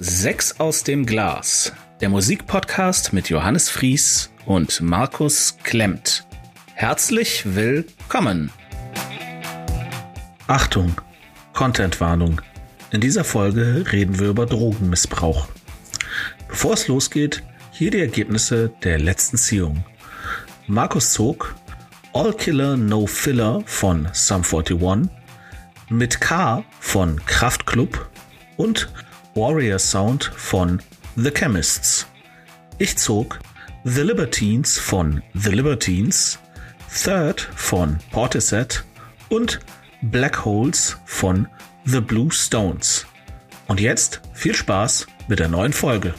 Sechs aus dem Glas, der Musikpodcast mit Johannes Fries und Markus Klemmt. Herzlich willkommen. Achtung, Contentwarnung. In dieser Folge reden wir über Drogenmissbrauch. Bevor es losgeht, hier die Ergebnisse der letzten Ziehung. Markus zog All Killer No Filler von Sum 41, mit K von Kraftklub und Warrior Sound von The Chemists. Ich zog The Libertines von The Libertines, Third von Portishead und Black Holes von The Blue Stones. Und jetzt viel Spaß mit der neuen Folge.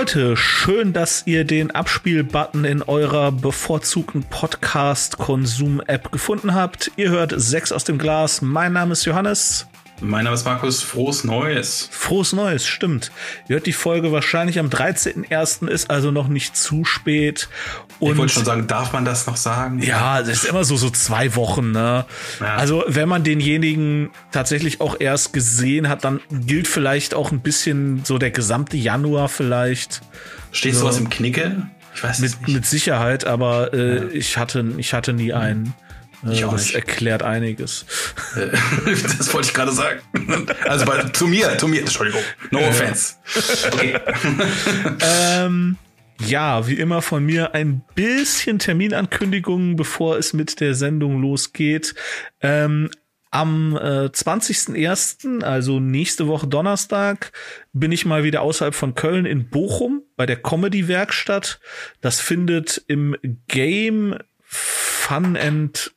Leute, schön, dass ihr den Abspielbutton in eurer bevorzugten Podcast-Konsum-App gefunden habt. Ihr hört sechs aus dem Glas. Mein Name ist Johannes. Mein Name ist Markus. Frohes Neues. Frohes Neues, stimmt. Ihr hört die Folge wahrscheinlich am 13.01. ist also noch nicht zu spät. Und ich wollte schon sagen, darf man das noch sagen? Ja, das ist immer so, so zwei Wochen, ne? Ja. Also, wenn man denjenigen tatsächlich auch erst gesehen hat, dann gilt vielleicht auch ein bisschen so der gesamte Januar vielleicht. Steht so. sowas im Knicke? Ich weiß mit, nicht. Mit Sicherheit, aber äh, ja. ich hatte, ich hatte nie einen. Ich auch das nicht. erklärt einiges. Äh, das wollte ich gerade sagen. Also bei, zu mir, zu mir, Entschuldigung. No offense. Okay. ähm, ja, wie immer von mir ein bisschen Terminankündigungen, bevor es mit der Sendung losgeht. Ähm, am äh, 20.01., also nächste Woche Donnerstag, bin ich mal wieder außerhalb von Köln in Bochum bei der Comedy-Werkstatt. Das findet im Game Fun and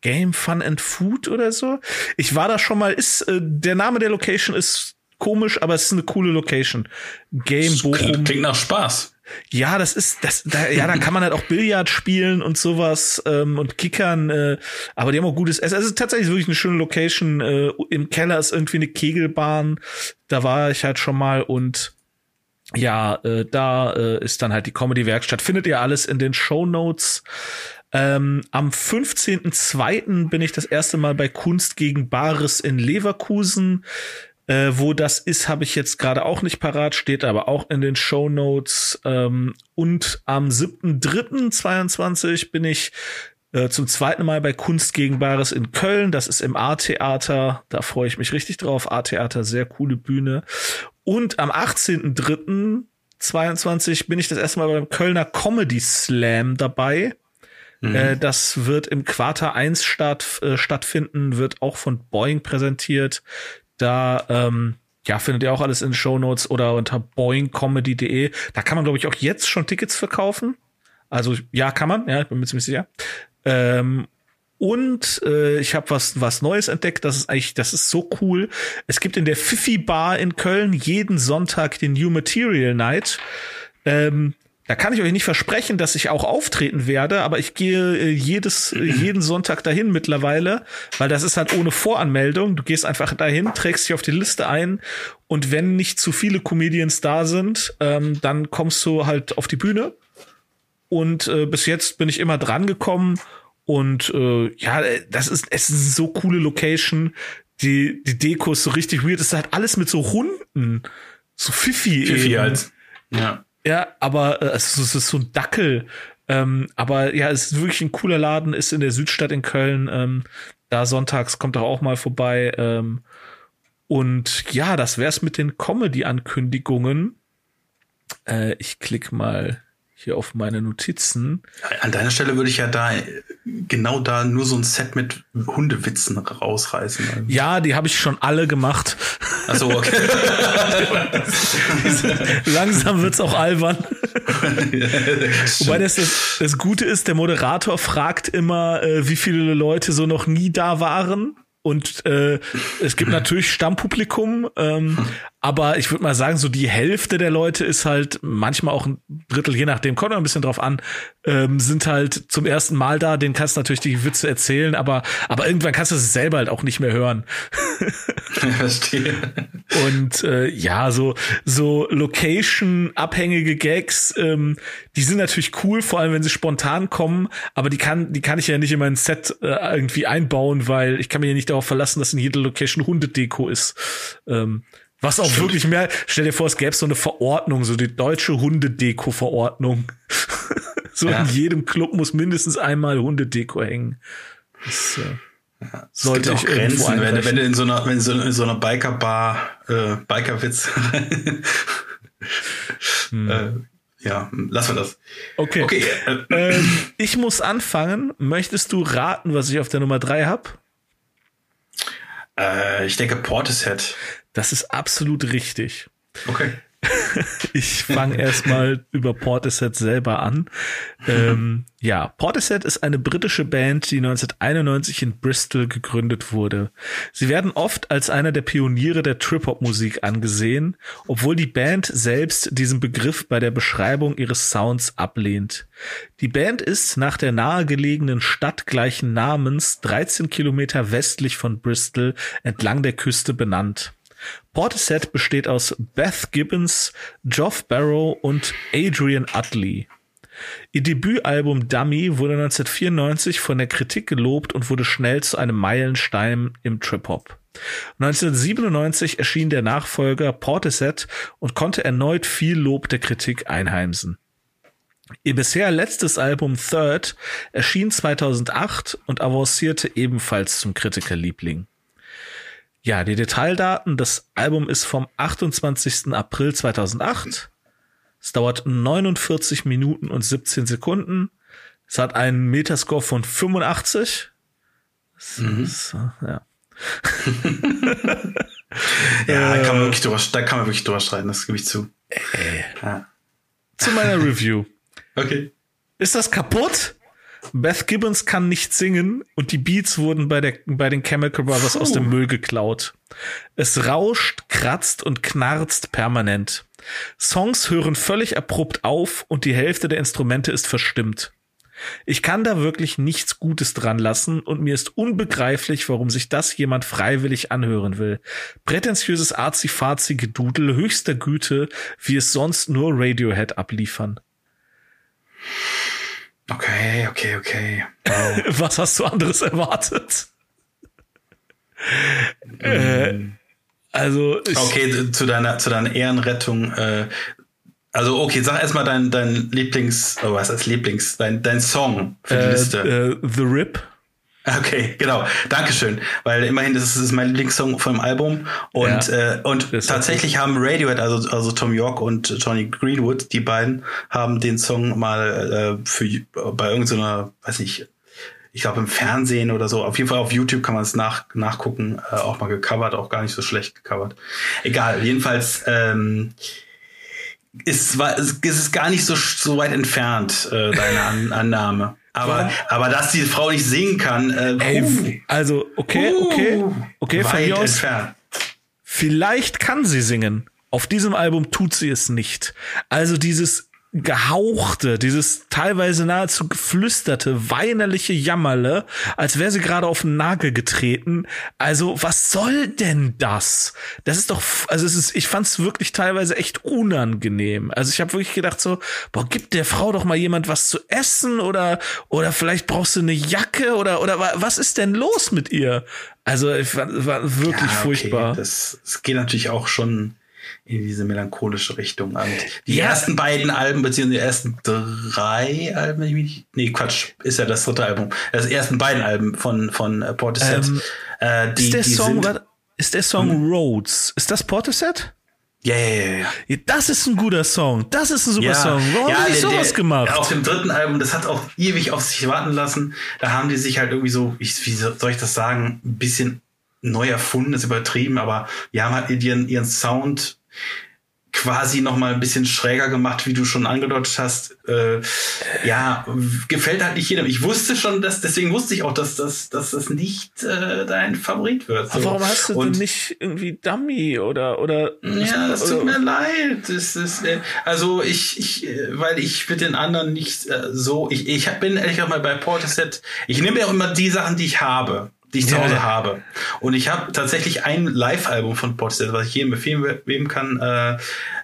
Game Fun and Food oder so. Ich war da schon mal, ist, äh, der Name der Location ist komisch, aber es ist eine coole Location. Game das Bochum. Klingt nach Spaß. Ja, das ist, das, da, ja, da kann man halt auch Billard spielen und sowas ähm, und kickern, äh, aber die haben auch gutes Essen. Es ist tatsächlich wirklich eine schöne Location. Äh, Im Keller ist irgendwie eine Kegelbahn. Da war ich halt schon mal und ja, äh, da äh, ist dann halt die Comedy-Werkstatt. Findet ihr alles in den Show Notes. Ähm, am 15.02. bin ich das erste Mal bei Kunst gegen Bares in Leverkusen. Äh, wo das ist, habe ich jetzt gerade auch nicht parat, steht aber auch in den Show Notes. Ähm, und am 7.3.22 bin ich äh, zum zweiten Mal bei Kunst gegen Bares in Köln. Das ist im A-Theater. Da freue ich mich richtig drauf. A-Theater, sehr coole Bühne. Und am 18.3.22 bin ich das erste Mal beim Kölner Comedy Slam dabei. Mhm. Äh, das wird im Quarter 1 statt, äh, stattfinden, wird auch von Boeing präsentiert. Da ähm, ja, findet ihr auch alles in Show Notes oder unter boingcomedy.de. Da kann man, glaube ich, auch jetzt schon Tickets verkaufen. Also ja, kann man, ja, ich bin mir ziemlich sicher. Ähm, und äh, ich habe was was Neues entdeckt. Das ist eigentlich, das ist so cool. Es gibt in der Fifi Bar in Köln jeden Sonntag den New Material Night. Ähm, da kann ich euch nicht versprechen, dass ich auch auftreten werde, aber ich gehe äh, jedes, äh, jeden Sonntag dahin mittlerweile, weil das ist halt ohne Voranmeldung. Du gehst einfach dahin, trägst dich auf die Liste ein und wenn nicht zu viele Comedians da sind, ähm, dann kommst du halt auf die Bühne. Und äh, bis jetzt bin ich immer dran gekommen und äh, ja, das ist es ist eine so coole Location. Die die Deko ist so richtig weird. Es ist halt alles mit so Hunden, so Fifi. Fifi halt. Ja. Ja, aber äh, es, ist, so ein Dackel. Ähm, aber ja, es ist wirklich ein cooler Laden, ist in der Südstadt in Köln. Ähm, da sonntags kommt er auch mal vorbei. Ähm, und ja, das wär's mit den Comedy-Ankündigungen. Äh, ich klick mal hier auf meine Notizen. An deiner Stelle würde ich ja da genau da nur so ein Set mit Hundewitzen rausreißen. Ja, die habe ich schon alle gemacht. Achso, okay. Langsam wird's auch albern. Wobei das, das, das Gute ist, der Moderator fragt immer, äh, wie viele Leute so noch nie da waren. Und äh, es gibt natürlich Stammpublikum, ähm, aber ich würde mal sagen, so die Hälfte der Leute ist halt manchmal auch ein Drittel, je nachdem, kommt ein bisschen drauf an, ähm, sind halt zum ersten Mal da, den kannst du natürlich die Witze erzählen, aber, aber irgendwann kannst du es selber halt auch nicht mehr hören. Verstehe. Und äh, ja, so so Location-abhängige Gags, ähm, die sind natürlich cool, vor allem wenn sie spontan kommen, aber die kann die kann ich ja nicht in mein Set äh, irgendwie einbauen, weil ich kann mir ja nicht darauf verlassen, dass in jeder Location Hundedeko ist. Ähm, was auch Stimmt. wirklich mehr, stell dir vor, es gäbe so eine Verordnung, so die deutsche Hundedeko-Verordnung. so ja. in jedem Club muss mindestens einmal Hundedeko hängen. Das, äh, ja, sollte ich auch Grenzen, wenn, wenn du in so einer, wenn so, in so einer Biker-Bar, äh, Biker-Witz. hm. äh, ja, lassen wir das. Okay. okay äh, ähm, ich muss anfangen. Möchtest du raten, was ich auf der Nummer drei hab? Äh, ich denke Portishead. Das ist absolut richtig. Okay. ich fange erstmal über Portishead selber an. Ähm, ja, Portishead ist eine britische Band, die 1991 in Bristol gegründet wurde. Sie werden oft als einer der Pioniere der Trip-Hop-Musik angesehen, obwohl die Band selbst diesen Begriff bei der Beschreibung ihres Sounds ablehnt. Die Band ist nach der nahegelegenen Stadt gleichen Namens 13 Kilometer westlich von Bristol entlang der Küste benannt. Portishead besteht aus Beth Gibbons, Geoff Barrow und Adrian Utley. Ihr Debütalbum Dummy wurde 1994 von der Kritik gelobt und wurde schnell zu einem Meilenstein im Trip-Hop. 1997 erschien der Nachfolger Portishead und konnte erneut viel Lob der Kritik einheimsen. Ihr bisher letztes Album Third erschien 2008 und avancierte ebenfalls zum Kritikerliebling. Ja, die Detaildaten. Das Album ist vom 28. April 2008. Es dauert 49 Minuten und 17 Sekunden. Es hat einen Metascore von 85. Mhm. Ist, ja. ja, da kann man wirklich drüber, da kann man wirklich drüber streiten, das gebe ich zu. Äh, ja. Zu meiner Review. Okay. Ist das kaputt? Beth Gibbons kann nicht singen und die Beats wurden bei, der, bei den Chemical Brothers Puh. aus dem Müll geklaut. Es rauscht, kratzt und knarzt permanent. Songs hören völlig abrupt auf und die Hälfte der Instrumente ist verstimmt. Ich kann da wirklich nichts Gutes dran lassen und mir ist unbegreiflich, warum sich das jemand freiwillig anhören will. Prätentiöses Arzi-Fazi-Gedudel höchster Güte, wie es sonst nur Radiohead abliefern. Okay, okay, okay. Wow. Was hast du anderes erwartet? Mm. Äh, also okay, zu deiner zu deiner Ehrenrettung. Äh, also okay, sag erstmal dein dein Lieblings, oh, was heißt Lieblings, dein dein Song für die äh, Liste. Äh, The Rip. Okay, genau. Dankeschön. Weil immerhin, das ist mein Lieblingssong vom Album. Und, ja, äh, und tatsächlich haben Radiohead, also, also Tom York und Johnny Greenwood, die beiden, haben den Song mal äh, für bei irgendeiner, weiß nicht, ich glaube im Fernsehen oder so, auf jeden Fall auf YouTube kann man es nach, nachgucken, äh, auch mal gecovert, auch gar nicht so schlecht gecovert. Egal, jedenfalls ähm, ist, war, ist es gar nicht so, so weit entfernt, äh, deine An Annahme. Aber, aber dass die Frau nicht singen kann, äh, Ey, also okay, okay, okay, von mir aus. Entfernt. Vielleicht kann sie singen. Auf diesem Album tut sie es nicht. Also dieses gehauchte, dieses teilweise nahezu geflüsterte, weinerliche Jammerle, als wäre sie gerade auf den Nagel getreten. Also, was soll denn das? Das ist doch, also es ist, ich fand es wirklich teilweise echt unangenehm. Also ich habe wirklich gedacht so, boah, gib der Frau doch mal jemand was zu essen oder oder vielleicht brauchst du eine Jacke oder oder was ist denn los mit ihr? Also ich fand, war wirklich ja, okay. furchtbar. Das, das geht natürlich auch schon in diese melancholische Richtung. Und die ja. ersten beiden Alben, beziehungsweise die ersten drei Alben, ich mich, nee, Quatsch, ist ja das dritte Album. Das ersten beiden Alben von, von äh, Portishead. Ähm, äh, die, ist der Song, sind, ist der Song hm? Roads, ist das Portishead? Ja, ja, ja, ja. Das ist ein guter Song. Das ist ein super ja, Song. Warum ja, haben die der, sowas gemacht? Ja, auf dem dritten Album, das hat auch ewig auf sich warten lassen. Da haben die sich halt irgendwie so, ich, wie soll ich das sagen, ein bisschen neu erfunden, ist übertrieben, aber die haben halt ihren, ihren Sound quasi noch mal ein bisschen schräger gemacht, wie du schon angedeutet hast. Äh, ja, gefällt halt nicht jedem. Ich wusste schon, dass deswegen wusste ich auch, dass das, dass das nicht äh, dein Favorit wird. So. Aber warum hast du Und, denn nicht irgendwie Dummy oder oder? Ja, das tut mir leid. Das ist, äh, also ich, ich, äh, weil ich mit den anderen nicht äh, so. Ich, ich bin ehrlich gesagt mal bei Portishead. Ich nehme ja auch immer die Sachen, die ich habe. Die ich ja, zu Hause ja. habe. Und ich habe tatsächlich ein Live-Album von Portishead, was ich jedem empfehlen kann. Äh,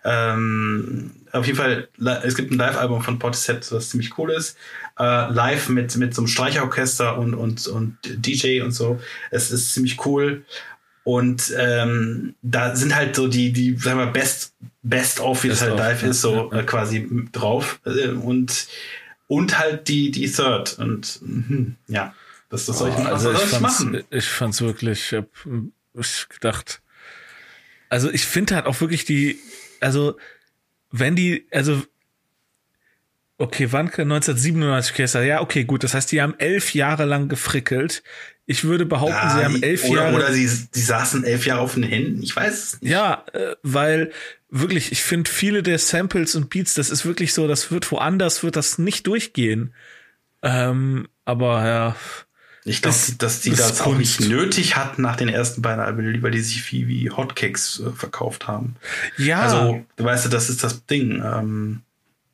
ähm, auf jeden Fall, es gibt ein Live-Album von Portishead, was ziemlich cool ist. Äh, live mit, mit so einem Streicherorchester und, und, und DJ und so. Es ist ziemlich cool. Und ähm, da sind halt so die, die, sagen wir, Best, Best of, wie das halt live ist, so ja, ja. quasi drauf. Äh, und, und halt die, die Third. Und hm, ja. Das, das soll ich, oh, also ich, ich machen. Ich fand's wirklich, ich hab ich gedacht, also ich finde halt auch wirklich die, also wenn die, also okay, wann 1997 Orchester, ja, okay, gut, das heißt, die haben elf Jahre lang gefrickelt. Ich würde behaupten, ja, sie haben elf oder, Jahre. Oder sie, sie saßen elf Jahre auf den Händen. Ich weiß es nicht. Ja, äh, weil wirklich, ich finde viele der Samples und Beats, das ist wirklich so, das wird woanders, wird das nicht durchgehen. Ähm, aber ja, ich glaube, dass die das, auch nicht nötig hatten nach den ersten beiden Alben, weil die sich wie, wie Hotcakes äh, verkauft haben. Ja. Also, du weißt, das ist das Ding. Ähm,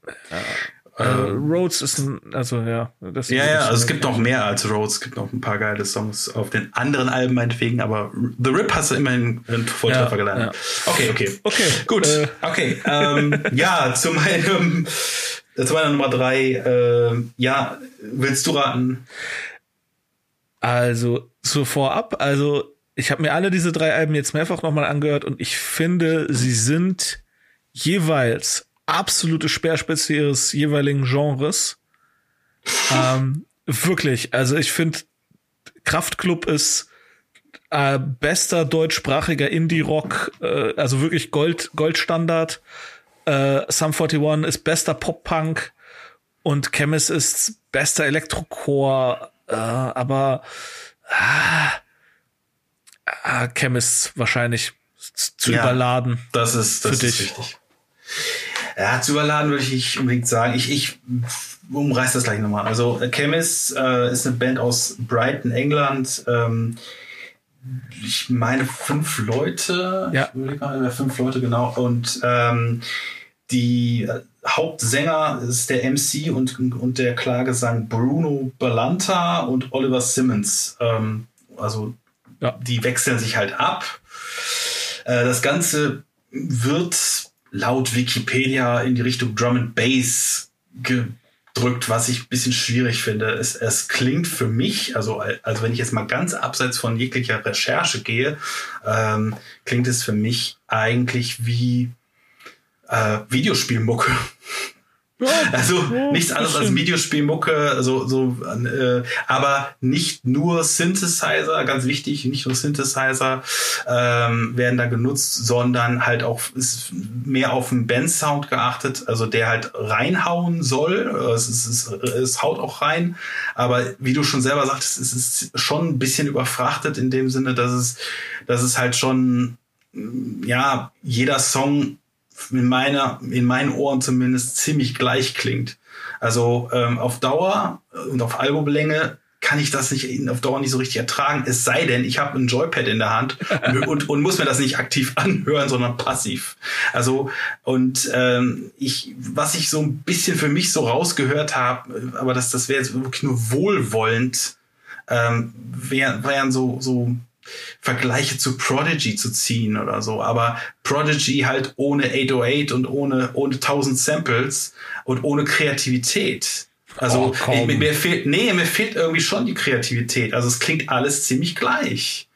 äh, äh, Rhodes ist ein, also ja. Das ja, ja, also es gibt noch mehr als Rhodes. Es gibt noch ein paar geile Songs auf den anderen Alben meinetwegen, aber The Rip hast du immerhin einen Volltreffer ja, gelandet. Ja. Okay, okay. Okay. Gut. Äh. Okay. Ähm, ja, zu meinem, zu meiner Nummer drei. Äh, ja, willst du raten? Also, so vorab, also ich habe mir alle diese drei Alben jetzt mehrfach nochmal angehört und ich finde, sie sind jeweils absolute Speerspitze ihres jeweiligen Genres. ähm, wirklich, also ich finde, Kraftklub ist äh, bester deutschsprachiger Indie-Rock, äh, also wirklich Gold, Goldstandard. Äh, Sum 41 ist bester Pop-Punk und Chemist ist bester Elektrocore äh, aber ah, ah, Chemist wahrscheinlich zu ja, überladen. Das ist, das für ist dich. Richtig. Ja, zu überladen würde ich nicht unbedingt sagen. Ich, ich umreiß das gleich nochmal. Also Chemist äh, ist eine Band aus Brighton, England. Ähm, ich meine fünf Leute. Ja. Ich würde gerade fünf Leute genau. Und ähm, die äh, Hauptsänger ist der MC und, und der Klagesang Bruno Balanta und Oliver Simmons. Ähm, also ja. die wechseln sich halt ab. Äh, das Ganze wird laut Wikipedia in die Richtung Drum and Bass gedrückt, was ich ein bisschen schwierig finde. Es, es klingt für mich, also, also wenn ich jetzt mal ganz abseits von jeglicher Recherche gehe, ähm, klingt es für mich eigentlich wie äh, Videospielmucke. Ja, also ja, nichts anderes als Videospielmucke, so, so, äh, aber nicht nur Synthesizer, ganz wichtig, nicht nur Synthesizer ähm, werden da genutzt, sondern halt auch ist mehr auf den Band-Sound geachtet, also der halt reinhauen soll. Es, ist, es, es haut auch rein, aber wie du schon selber sagtest, es ist schon ein bisschen überfrachtet in dem Sinne, dass es, dass es halt schon ja, jeder Song in meiner, in meinen Ohren zumindest ziemlich gleich klingt. Also ähm, auf Dauer und auf Albumlänge kann ich das nicht auf Dauer nicht so richtig ertragen. Es sei denn, ich habe ein Joypad in der Hand und, und muss mir das nicht aktiv anhören, sondern passiv. Also und ähm, ich, was ich so ein bisschen für mich so rausgehört habe, aber das, das wäre jetzt wirklich nur wohlwollend, ähm, wären, wären so so Vergleiche zu Prodigy zu ziehen oder so, aber Prodigy halt ohne 808 und ohne, ohne 1000 Samples und ohne Kreativität. Also oh, mir, mir fehlt, nee, mir fehlt irgendwie schon die Kreativität. Also es klingt alles ziemlich gleich.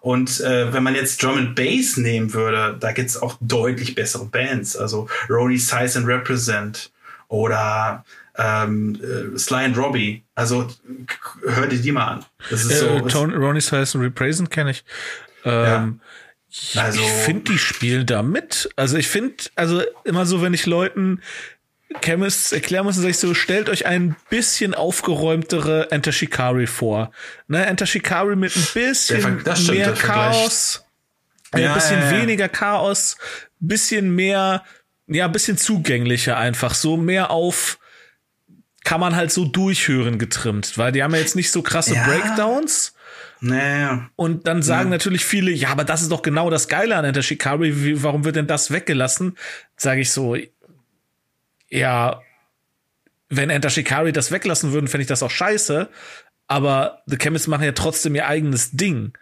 Und äh, wenn man jetzt Drum and Bass nehmen würde, da gibt's auch deutlich bessere Bands. Also Ronnie Size and Represent oder ähm, äh, Sly and Robbie. Also hör dir die mal an. Das ist äh, so, Tony, Ronnie Size and Represent kenne ich. Ähm, ja. Also, ich finde, die spielen da mit. Also ich finde, also immer so, wenn ich Leuten Chemists erklären muss, sage ich so, stellt euch ein bisschen aufgeräumtere Enter Shikari vor. Ne, Enter Shikari mit ein bisschen stimmt, mehr Chaos, ein ja, bisschen ja, ja. weniger Chaos, bisschen mehr, ja, bisschen zugänglicher einfach, so mehr auf kann man halt so durchhören getrimmt, weil die haben ja jetzt nicht so krasse ja. Breakdowns. Naja. Und dann sagen ja. natürlich viele, ja, aber das ist doch genau das Geile an Enter Shikari, warum wird denn das weggelassen? Sage ich so, ja, wenn Enter Shikari das weglassen würden, fände ich das auch scheiße. aber The Chemists machen ja trotzdem ihr eigenes Ding.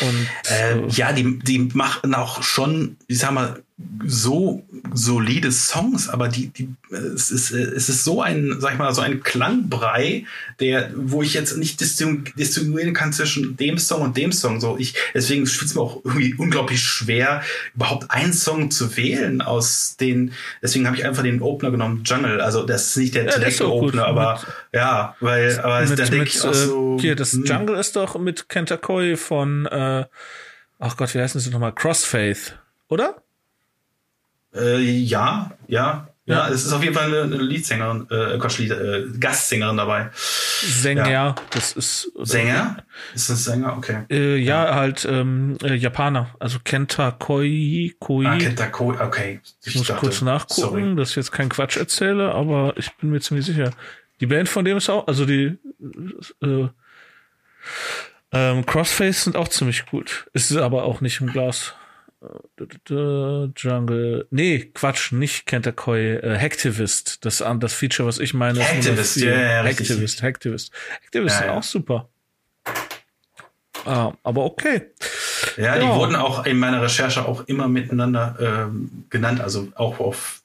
Und äh, ja, die, die machen auch schon, ich sag mal, so solide Songs, aber die, die, es ist, es ist so ein, sag ich mal, so ein Klangbrei, der, wo ich jetzt nicht distinguieren kann zwischen dem Song und dem Song. So, ich, deswegen fühlt es mir auch irgendwie unglaublich schwer, überhaupt einen Song zu wählen aus den, deswegen habe ich einfach den Opener genommen, Jungle. Also, das ist nicht der ja, direkte Opener, aber mit, ja, weil, aber mit, da denke ich auch so. Hier, das hm. Jungle ist doch mit Kentakoi von, äh, ach Gott, wie heißen sie nochmal? Crossfaith, oder? Äh, ja, ja, ja, es ist auf jeden Fall eine, Leadsängerin, äh, Quatsch, Lied, äh, Gastsängerin dabei. Sänger, ja. das ist. Sänger? Ist das Sänger? Okay. Äh, ja, ja, halt ähm, äh, Japaner, also Kenta Koi. Koi. Ah, Kenta Koi, okay. Ich, ich muss dachte, kurz nachgucken, sorry. dass ich jetzt keinen Quatsch erzähle, aber ich bin mir ziemlich sicher. Die Band von dem ist auch, also die äh, ähm, Crossface sind auch ziemlich gut. Ist aber auch nicht im Glas. Jungle. Nee, Quatsch, nicht Kentakoi. Äh, Hacktivist. Das, das Feature, was ich meine. Hacktivist, ja, ja, Hacktivist, Hacktivist. Hacktivist ja, ja. auch super. Ah, aber okay. Ja, ja, die wurden auch in meiner Recherche auch immer miteinander ähm, genannt, also auch auf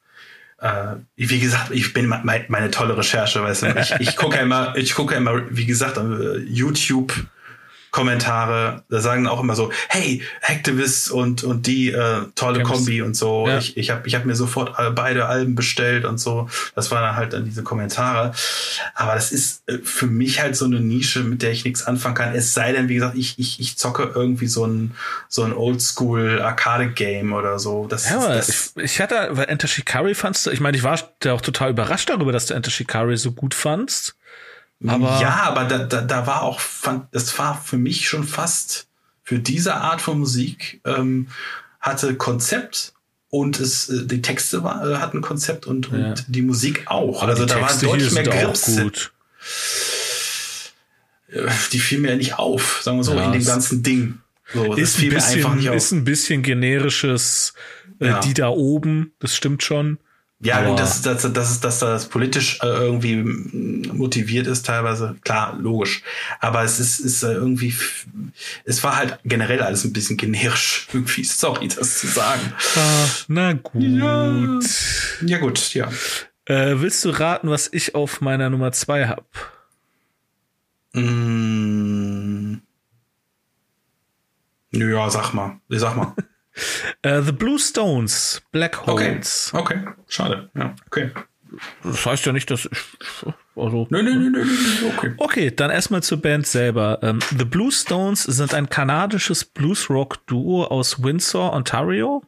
äh, wie gesagt, ich bin meine, meine tolle Recherche, weißt du, ich, ich gucke immer, ich gucke ja immer, wie gesagt, YouTube Kommentare, da sagen auch immer so, hey, Hacktivists und, und die äh, tolle. Kombi und so. Ja. Ich, ich habe ich hab mir sofort beide Alben bestellt und so. Das waren dann halt dann diese Kommentare. Aber das ist äh, für mich halt so eine Nische, mit der ich nichts anfangen kann. Es sei denn, wie gesagt, ich, ich, ich zocke irgendwie so ein, so ein Oldschool Arcade-Game oder so. Das, ja, das, ich, ich hatte, weil Enter Shikari fandst du, ich meine, ich war da auch total überrascht darüber, dass du Enter Shikari so gut fandst. Aber ja, aber da, da, da war auch, das war für mich schon fast für diese Art von Musik ähm, hatte Konzept und es äh, die Texte war, äh, hatten Konzept und, und ja. die Musik auch. Aber also da war deutlich mehr Grips. gut. Äh, die fiel mir nicht auf, sagen wir so, ja, in dem ganzen Ding. So, ist, ein bisschen, ist ein bisschen generisches, äh, ja. die da oben, das stimmt schon. Ja, und dass, dass, dass, dass das politisch äh, irgendwie motiviert ist, teilweise, klar, logisch. Aber es ist, ist äh, irgendwie, es war halt generell alles ein bisschen generisch. Irgendwie, sorry, das zu sagen. Ah, na gut. Ja, ja gut, ja. Äh, willst du raten, was ich auf meiner Nummer zwei hab? Mm. Ja, sag mal. Sag mal. Uh, the Blue Stones, Black Holes. Okay, okay. schade. Ja, okay. Das heißt ja nicht, dass ich. Also, nö, nö, nö, nö, nö, okay. Okay, dann erstmal zur Band selber. Um, ähm, the Blue Stones sind ein kanadisches Blues-Rock-Duo aus Windsor, Ontario.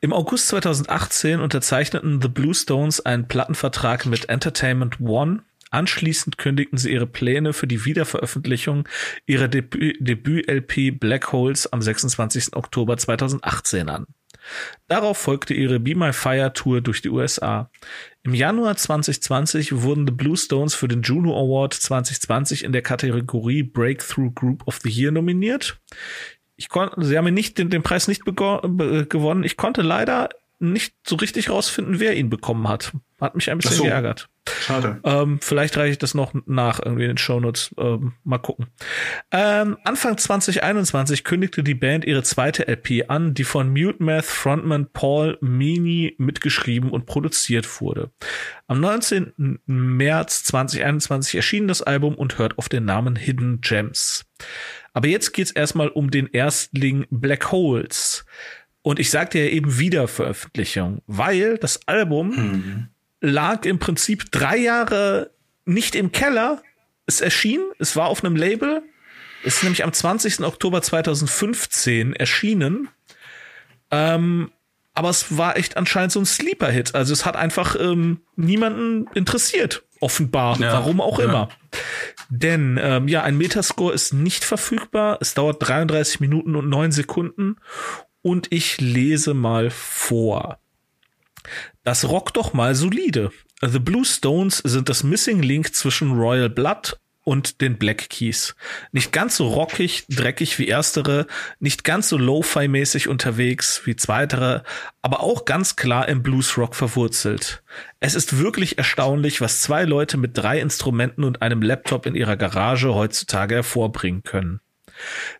Im August 2018 unterzeichneten The Blue Stones einen Plattenvertrag mit Entertainment One Anschließend kündigten sie ihre Pläne für die Wiederveröffentlichung ihrer Debüt-LP Black Holes am 26. Oktober 2018 an. Darauf folgte ihre Be My Fire Tour durch die USA. Im Januar 2020 wurden The Blue Stones für den Juno Award 2020 in der Kategorie Breakthrough Group of the Year nominiert. Ich konnte, sie haben nicht den, den Preis nicht gewonnen. Ich konnte leider nicht so richtig rausfinden, wer ihn bekommen hat. Hat mich ein bisschen so. geärgert. Schade. Ähm, vielleicht reiche ich das noch nach irgendwie in den Shownotes. Ähm, mal gucken. Ähm, Anfang 2021 kündigte die Band ihre zweite LP an, die von Mute Math Frontman Paul Meany mitgeschrieben und produziert wurde. Am 19. März 2021 erschien das Album und hört auf den Namen Hidden Gems. Aber jetzt geht's erstmal um den Erstling Black Holes. Und ich sagte ja eben Wiederveröffentlichung, weil das Album mhm. lag im Prinzip drei Jahre nicht im Keller. Es erschien, es war auf einem Label. Es ist nämlich am 20. Oktober 2015 erschienen. Ähm, aber es war echt anscheinend so ein Sleeper-Hit. Also es hat einfach ähm, niemanden interessiert, offenbar. Ja, Warum auch ja. immer. Denn ähm, ja, ein Metascore ist nicht verfügbar. Es dauert 33 Minuten und 9 Sekunden und ich lese mal vor. Das rockt doch mal solide. The Blue Stones sind das Missing Link zwischen Royal Blood und den Black Keys. Nicht ganz so rockig, dreckig wie erstere, nicht ganz so Lo-Fi-mäßig unterwegs wie zweitere, aber auch ganz klar im Bluesrock verwurzelt. Es ist wirklich erstaunlich, was zwei Leute mit drei Instrumenten und einem Laptop in ihrer Garage heutzutage hervorbringen können.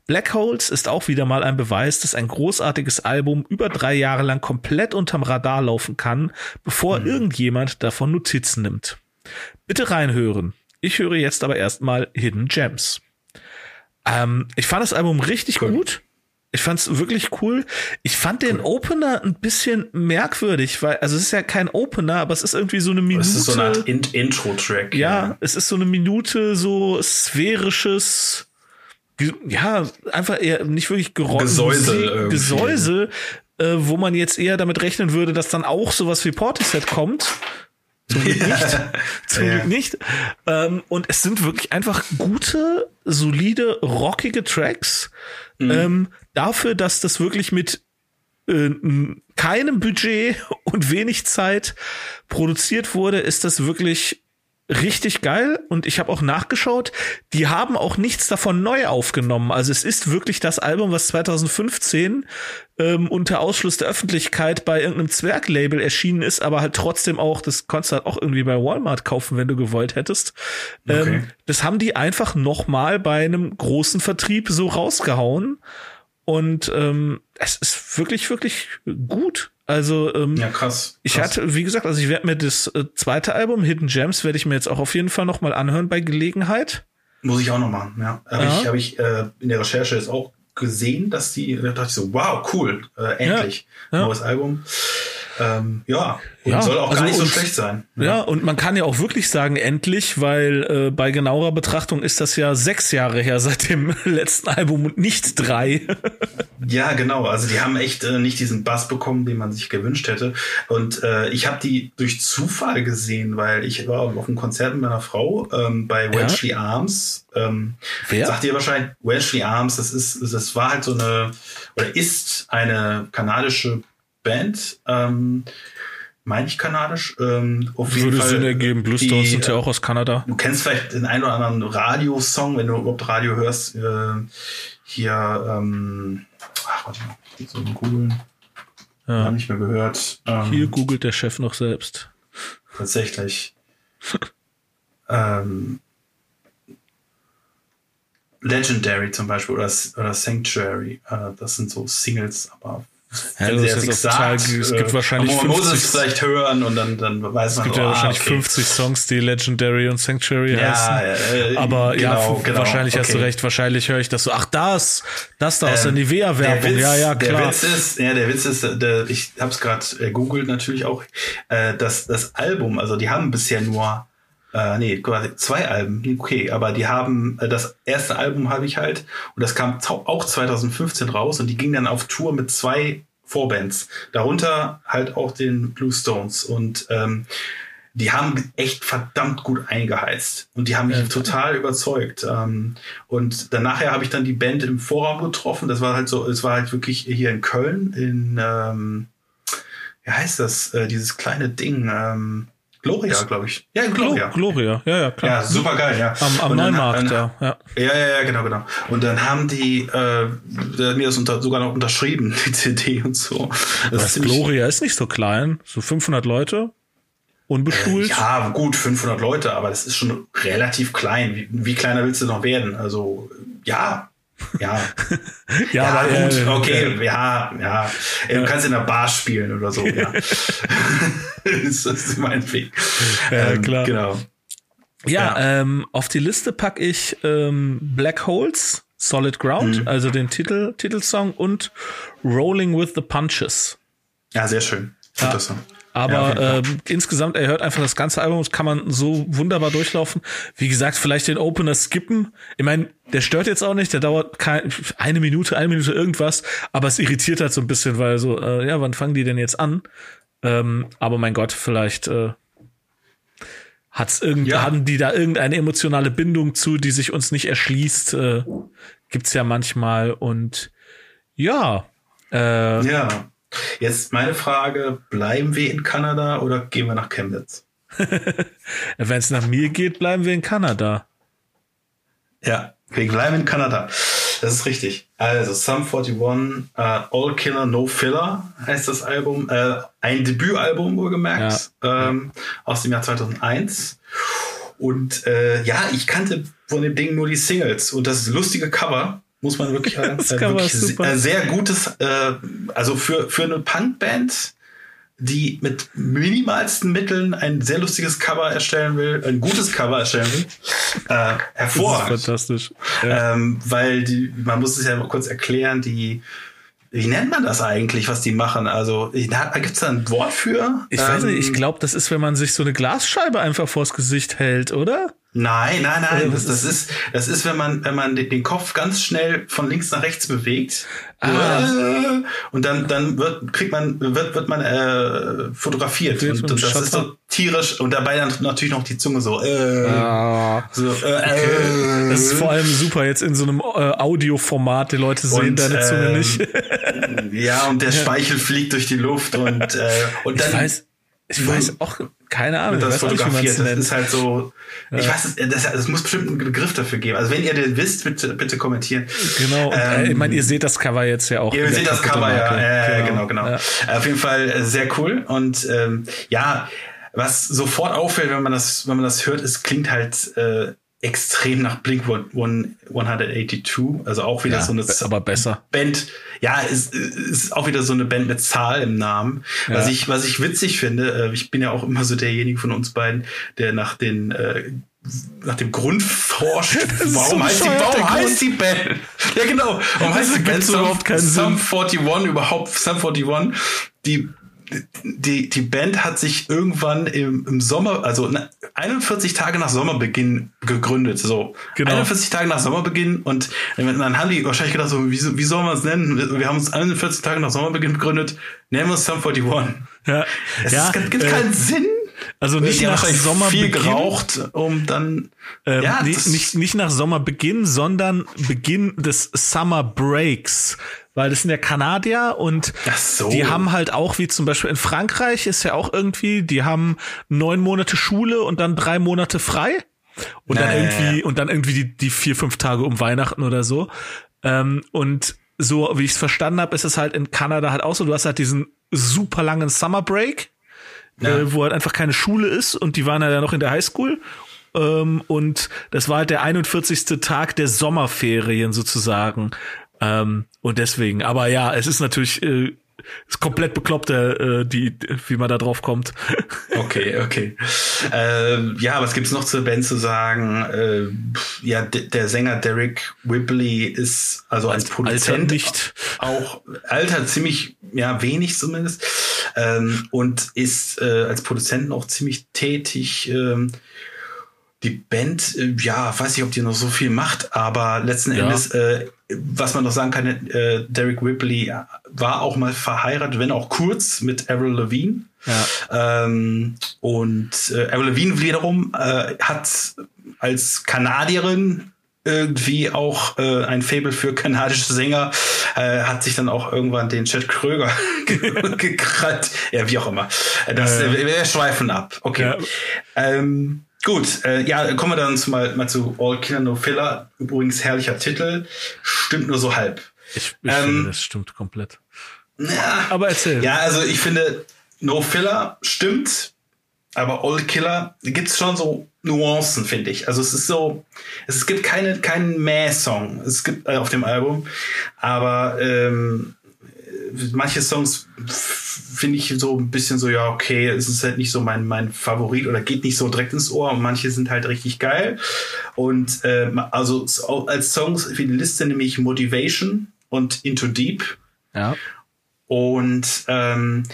Black Holes ist auch wieder mal ein Beweis, dass ein großartiges Album über drei Jahre lang komplett unterm Radar laufen kann, bevor mhm. irgendjemand davon Notizen nimmt. Bitte reinhören. Ich höre jetzt aber erstmal Hidden Gems. Ähm, ich fand das Album richtig cool. gut. Ich fand es wirklich cool. Ich fand den Opener ein bisschen merkwürdig, weil, also es ist ja kein Opener, aber es ist irgendwie so eine Minute. Es ist so eine Art In Intro-Track. Ja, ja, es ist so eine Minute so sphärisches, ja, einfach eher nicht wirklich Geräusche. Gesäusel. Gesäusel, äh, wo man jetzt eher damit rechnen würde, dass dann auch sowas wie Portishead kommt. Zum Glück nicht. Zum ja. Glück nicht. Ähm, und es sind wirklich einfach gute, solide, rockige Tracks. Mhm. Ähm, dafür, dass das wirklich mit äh, keinem Budget und wenig Zeit produziert wurde, ist das wirklich richtig geil und ich habe auch nachgeschaut, die haben auch nichts davon neu aufgenommen. Also es ist wirklich das Album, was 2015 ähm, unter Ausschluss der Öffentlichkeit bei irgendeinem Zwerglabel erschienen ist, aber halt trotzdem auch, das konntest du halt auch irgendwie bei Walmart kaufen, wenn du gewollt hättest. Ähm, okay. das haben die einfach nochmal bei einem großen Vertrieb so rausgehauen. Und ähm, es ist wirklich, wirklich gut. Also ähm, ja, krass, krass. Ich hatte, wie gesagt, also ich werde mir das äh, zweite Album Hidden Gems werde ich mir jetzt auch auf jeden Fall noch mal anhören bei Gelegenheit. Muss ich auch noch machen. Ja, habe ja. ich, hab ich äh, in der Recherche jetzt auch gesehen, dass die, da dachte ich so, wow, cool, äh, endlich ja. neues Album. Ähm, ja, und ja, soll auch also gar nicht so schlecht sein. Ja. ja. und man kann ja auch wirklich sagen, endlich, weil äh, bei genauer Betrachtung ist das ja sechs Jahre her seit dem letzten Album und nicht drei. ja, genau. Also die haben echt äh, nicht diesen Bass bekommen, den man sich gewünscht hätte. Und äh, ich habe die durch Zufall gesehen, weil ich war auf einem Konzert mit meiner Frau ähm, bei Welshly ja? Arms. Ähm, Wer? Sagt ihr wahrscheinlich Welshly Arms, das ist, das war halt so eine, oder ist eine kanadische Band. Ähm, meine ich kanadisch. Ähm, auf jeden Würde Fall, Sinn ergeben. Bluestones sind ja auch aus Kanada. Du kennst vielleicht den einen oder anderen Radiosong, wenn du überhaupt Radio hörst. Äh, hier, ähm, ach, warte mal, so in googeln. Ja. Haben nicht mehr gehört. Ähm, hier googelt der Chef noch selbst. Tatsächlich. ähm, Legendary zum Beispiel oder, oder Sanctuary. Äh, das sind so Singles, aber ja, das ist total, es gibt äh, wahrscheinlich man 50, muss es vielleicht hören und dann, dann weiß man, es gibt oh, ja wahrscheinlich okay. 50 Songs, die Legendary und Sanctuary ja, heißen. Äh, Aber genau, ja, genau, wahrscheinlich okay. hast du recht. Wahrscheinlich höre ich das so. Ach, das, das da aus ähm, der Nivea-Werbung. Ja, ja, klar. Der Witz ist, ja, der Witz ist, der, ich habe es gerade äh, googelt natürlich auch, äh, dass das Album, also die haben bisher nur äh, nee, quasi zwei Alben, okay, aber die haben, äh, das erste Album habe ich halt, und das kam auch 2015 raus und die ging dann auf Tour mit zwei Vorbands, darunter halt auch den Blue Stones und ähm, die haben echt verdammt gut eingeheizt und die haben mich ja. total überzeugt. Ähm, und danach habe ich dann die Band im Vorraum getroffen. Das war halt so, es war halt wirklich hier in Köln, in ähm, wie heißt das, äh, dieses kleine Ding, ähm, Gloria, glaube ich. Ja, Gloria. Gloria, ja, ja, klar. Ja, super geil, ja. Am, am Neumarkt, ja, ja. Ja, ja, ja, genau, genau. Und dann haben die äh, mir das unter, sogar noch unterschrieben, die CD und so. Das ist Gloria ist nicht so klein, so 500 Leute. Unbestuhlt. Äh, ja, gut, 500 Leute, aber das ist schon relativ klein. Wie, wie kleiner willst du noch werden? Also, ja, ja. ja, ja, aber, gut, äh, okay, äh, ja, ja. Du kannst in der Bar spielen oder so, ja. das ist mein Weg. Ja, ähm, klar. Genau. Ja, ja. Ähm, auf die Liste packe ich ähm, Black Holes, Solid Ground, mhm. also den Titel, Titelsong und Rolling with the Punches. Ja, sehr schön. Ja. Aber ja, ähm, insgesamt, er hört einfach das ganze Album, kann man so wunderbar durchlaufen. Wie gesagt, vielleicht den Opener skippen. Ich meine, der stört jetzt auch nicht, der dauert kein, eine Minute, eine Minute irgendwas, aber es irritiert halt so ein bisschen, weil so, äh, ja, wann fangen die denn jetzt an? Ähm, aber mein Gott, vielleicht äh, hat's irgend, ja. haben die da irgendeine emotionale Bindung zu, die sich uns nicht erschließt. Äh, gibt's ja manchmal und ja. Äh, ja. Jetzt meine Frage, bleiben wir in Kanada oder gehen wir nach Chemnitz? Wenn es nach mir geht, bleiben wir in Kanada. Ja, wir bleiben in Kanada. Das ist richtig. Also Sum 41, uh, All Killer, No Filler heißt das Album. Äh, ein Debütalbum wohlgemerkt ja. ähm, aus dem Jahr 2001. Und äh, ja, ich kannte von dem Ding nur die Singles und das lustige Cover muss man wirklich sagen. das äh, wirklich sehr, sehr gutes, äh, also für für eine Punkband die mit minimalsten Mitteln ein sehr lustiges Cover erstellen will, ein gutes Cover erstellen will. Äh, hervorragend. fantastisch. Ja. Ähm, weil die, man muss es ja kurz erklären, die wie nennt man das eigentlich, was die machen? Also, gibt es da ein Wort für? Ich ähm, weiß nicht, ich ähm, glaube, das ist, wenn man sich so eine Glasscheibe einfach vors Gesicht hält, oder? Nein, nein, nein. Das, das, ist, das ist, wenn man, wenn man den Kopf ganz schnell von links nach rechts bewegt. Ah. Und dann, dann wird, kriegt man, wird, wird man äh, fotografiert. Und, und das ist so tierisch. Und dabei dann natürlich noch die Zunge so. Äh, ah. so äh, okay. äh, das ist vor allem super jetzt in so einem äh, Audioformat. Die Leute sehen und, deine Zunge ähm, nicht. ja, und der Speichel fliegt durch die Luft und, äh, und dann. Ich weiß, ich weiß auch keine Ahnung. Das fotografiert. Nicht, das ist halt so. Ja. Ich weiß, es, das, muss bestimmt einen Begriff dafür geben. Also wenn ihr den wisst, bitte, bitte kommentieren. Genau. Und, ähm, ich meine, ihr seht das Cover jetzt ja auch. Ihr seht das Cover ja. Äh, genau, genau. genau. Ja. Auf jeden Fall sehr cool. Und ähm, ja, was sofort auffällt, wenn man das, wenn man das hört, es klingt halt äh, extrem nach Blink 182, also auch wieder ja, so eine aber besser. Band. Ja, ist, ist auch wieder so eine Band mit Zahl im Namen. Ja. Was ich was ich witzig finde, äh, ich bin ja auch immer so derjenige von uns beiden, der nach den äh, nach dem Grund forscht. Warum, so heißt, die, warum heißt die Band? Ja, genau. Warum heißt die Band Sum, Sum 41 überhaupt Sum 41? Die die, die Band hat sich irgendwann im, im Sommer, also 41 Tage nach Sommerbeginn gegründet. So. Genau. 41 Tage nach Sommerbeginn und dann haben die wahrscheinlich gedacht, so, wie, wie soll man es nennen? Wir haben uns 41 Tage nach Sommerbeginn gegründet, nennen wir es Sum 41. Ja. Es ja, gibt äh, keinen Sinn. Also nicht nach Sommerbeginn. Viel geraucht, um dann. Ähm, ja, nicht, nicht, nicht nach Sommerbeginn, sondern Beginn des Summer Breaks weil das sind ja Kanadier und so. die haben halt auch, wie zum Beispiel in Frankreich ist ja auch irgendwie, die haben neun Monate Schule und dann drei Monate frei und naja. dann irgendwie und dann irgendwie die, die vier, fünf Tage um Weihnachten oder so. Ähm, und so, wie ich es verstanden habe, ist es halt in Kanada halt auch so, du hast halt diesen super langen Summer Break, ja. äh, wo halt einfach keine Schule ist und die waren ja noch in der Highschool ähm, und das war halt der 41. Tag der Sommerferien sozusagen. Ähm, und deswegen, aber ja, es ist natürlich äh, ist komplett bekloppt, äh, die, wie man da drauf kommt. Okay, okay. Ähm, ja, was gibt's noch zur Band zu sagen? Äh, ja, der Sänger Derek Whibley ist also als Produzent nicht. auch Alter ziemlich, ja wenig zumindest ähm, und ist äh, als Produzent auch ziemlich tätig. Ähm, die Band, äh, ja, weiß ich, ob die noch so viel macht, aber letzten ja. Endes, äh, was man noch sagen kann, äh, Derek Whibley war auch mal verheiratet, wenn auch kurz, mit Avril Lavigne. Ja. Ähm, und äh, Avril Lavigne wiederum äh, hat als Kanadierin irgendwie auch äh, ein Fable für kanadische Sänger, äh, hat sich dann auch irgendwann den Chad Kröger gekrallt. Ja, wie auch immer. Das, äh, wir schweifen ab. Okay. Ja. Ähm, Gut, äh, ja, kommen wir dann mal, mal zu All Killer No Filler. Übrigens herrlicher Titel. Stimmt nur so halb. Ich, ich ähm, finde, das stimmt komplett. Ja, aber erzähl. Ja, also ich finde, No Filler stimmt, aber All Killer gibt's schon so Nuancen, finde ich. Also es ist so, es gibt keine, keinen Mäh-Song. Es gibt äh, auf dem Album, aber ähm, manche Songs finde ich so ein bisschen so, ja, okay, es ist halt nicht so mein, mein Favorit oder geht nicht so direkt ins Ohr und manche sind halt richtig geil. Und äh, also als Songs für die Liste nehme ich Motivation und Into Deep. Ja. Und ähm,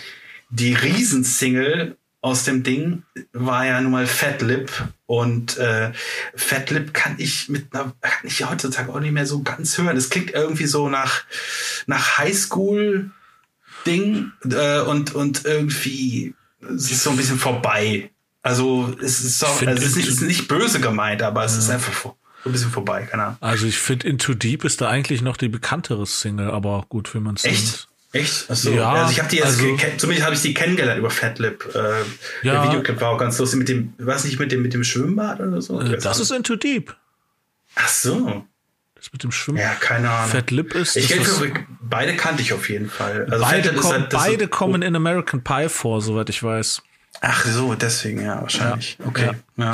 die Riesensingle aus dem Ding war ja nun mal Fat Lip und äh, Fat Lip kann ich mit einer, kann ich heutzutage auch nicht mehr so ganz hören. Es klingt irgendwie so nach nach Highschool Ding äh, und und irgendwie es ist so ein bisschen vorbei. Also es ist so, also es ist nicht, ist nicht, böse gemeint, aber es ja. ist einfach so ein bisschen vorbei, keine Ahnung. Also ich finde Into Deep ist da eigentlich noch die bekanntere Single, aber gut, wenn man es Echt? Echt? Achso. Ja, also ich habe die jetzt, also, zumindest habe ich die kennengelernt über Fatlip. Äh, ja, der Videoclip war auch ganz lustig mit dem, was nicht mit dem mit dem Schwimmbad oder so. Äh, das ist Into Deep. Ach so. Das mit dem Schwimmen. Ja, keine Ahnung. Fat Lip ist. Ich für, beide kannte ich auf jeden Fall. Also beide, komm, halt, beide so, kommen in American Pie vor, soweit ich weiß. Ach so, deswegen, ja, wahrscheinlich. Ja, okay. Ja,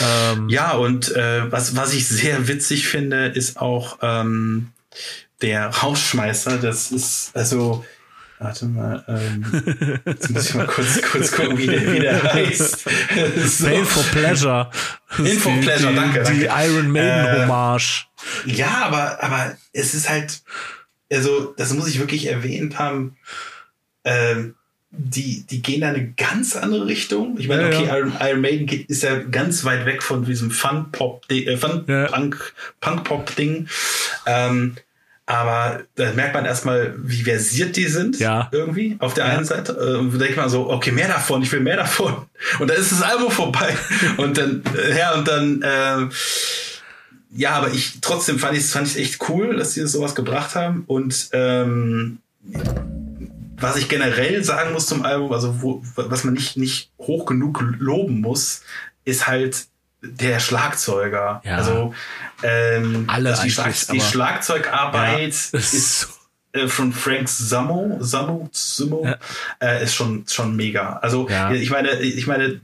ja. Ähm, ja und äh, was, was ich sehr witzig finde, ist auch ähm, der Rausschmeißer. Das ist, also, warte mal, ähm, jetzt muss ich mal kurz, kurz gucken, wie der, wie der heißt. so. Pain for Pleasure. Pain for die, Pleasure, danke. Die, Iron Maiden Hommage. Äh, ja, aber, aber es ist halt, also, das muss ich wirklich erwähnt haben. Ähm, die, die gehen da eine ganz andere Richtung. Ich meine, ja, okay, ja. Iron, Iron, Maiden geht, ist ja ganz weit weg von diesem Fun-Pop, äh, Fun-Punk, Punk-Pop-Ding. Ähm, aber da merkt man erstmal, wie versiert die sind. Ja. Irgendwie auf der ja. einen Seite. Äh, und denkt man so, okay, mehr davon, ich will mehr davon. Und dann ist das Album vorbei. und dann, äh, ja, und dann, äh, ja, aber ich trotzdem fand ich fand ich echt cool, dass sie sowas gebracht haben. Und ähm, was ich generell sagen muss zum Album, also wo, was man nicht, nicht hoch genug loben muss, ist halt der Schlagzeuger. Ja. Also ähm, Alle die, Schlag, die Schlagzeugarbeit ja, ist äh, von Frank Sammo, Sammo, Sammo ja. äh, ist schon schon mega. Also ich meine, ich meine,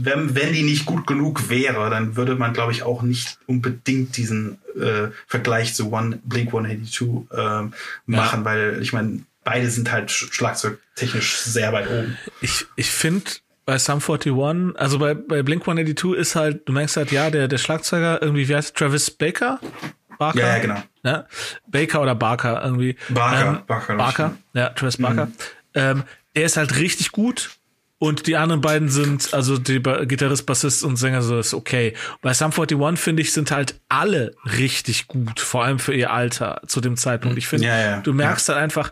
wenn, wenn die nicht gut genug wäre, dann würde man, glaube ich, auch nicht unbedingt diesen äh, Vergleich zu One Blink 182 äh, machen, weil ich meine, beide sind halt schlagzeugtechnisch sehr weit oben. Ich, ich finde bei Sum 41, also bei, bei Blink 182 ist halt, du merkst halt, ja, der, der Schlagzeuger irgendwie, wie heißt Travis Baker? Barker? Ja, ja genau. Ja? Baker oder Barker irgendwie. Barker, ähm, Barker. Barker, ja, Travis Barker. Mhm. Ähm, er ist halt richtig gut und die anderen beiden sind, also die Gitarrist, Bassist und Sänger, so ist okay. Bei Sum 41, finde ich, sind halt alle richtig gut, vor allem für ihr Alter zu dem Zeitpunkt. Ich finde, ja, ja, du merkst ja. halt einfach,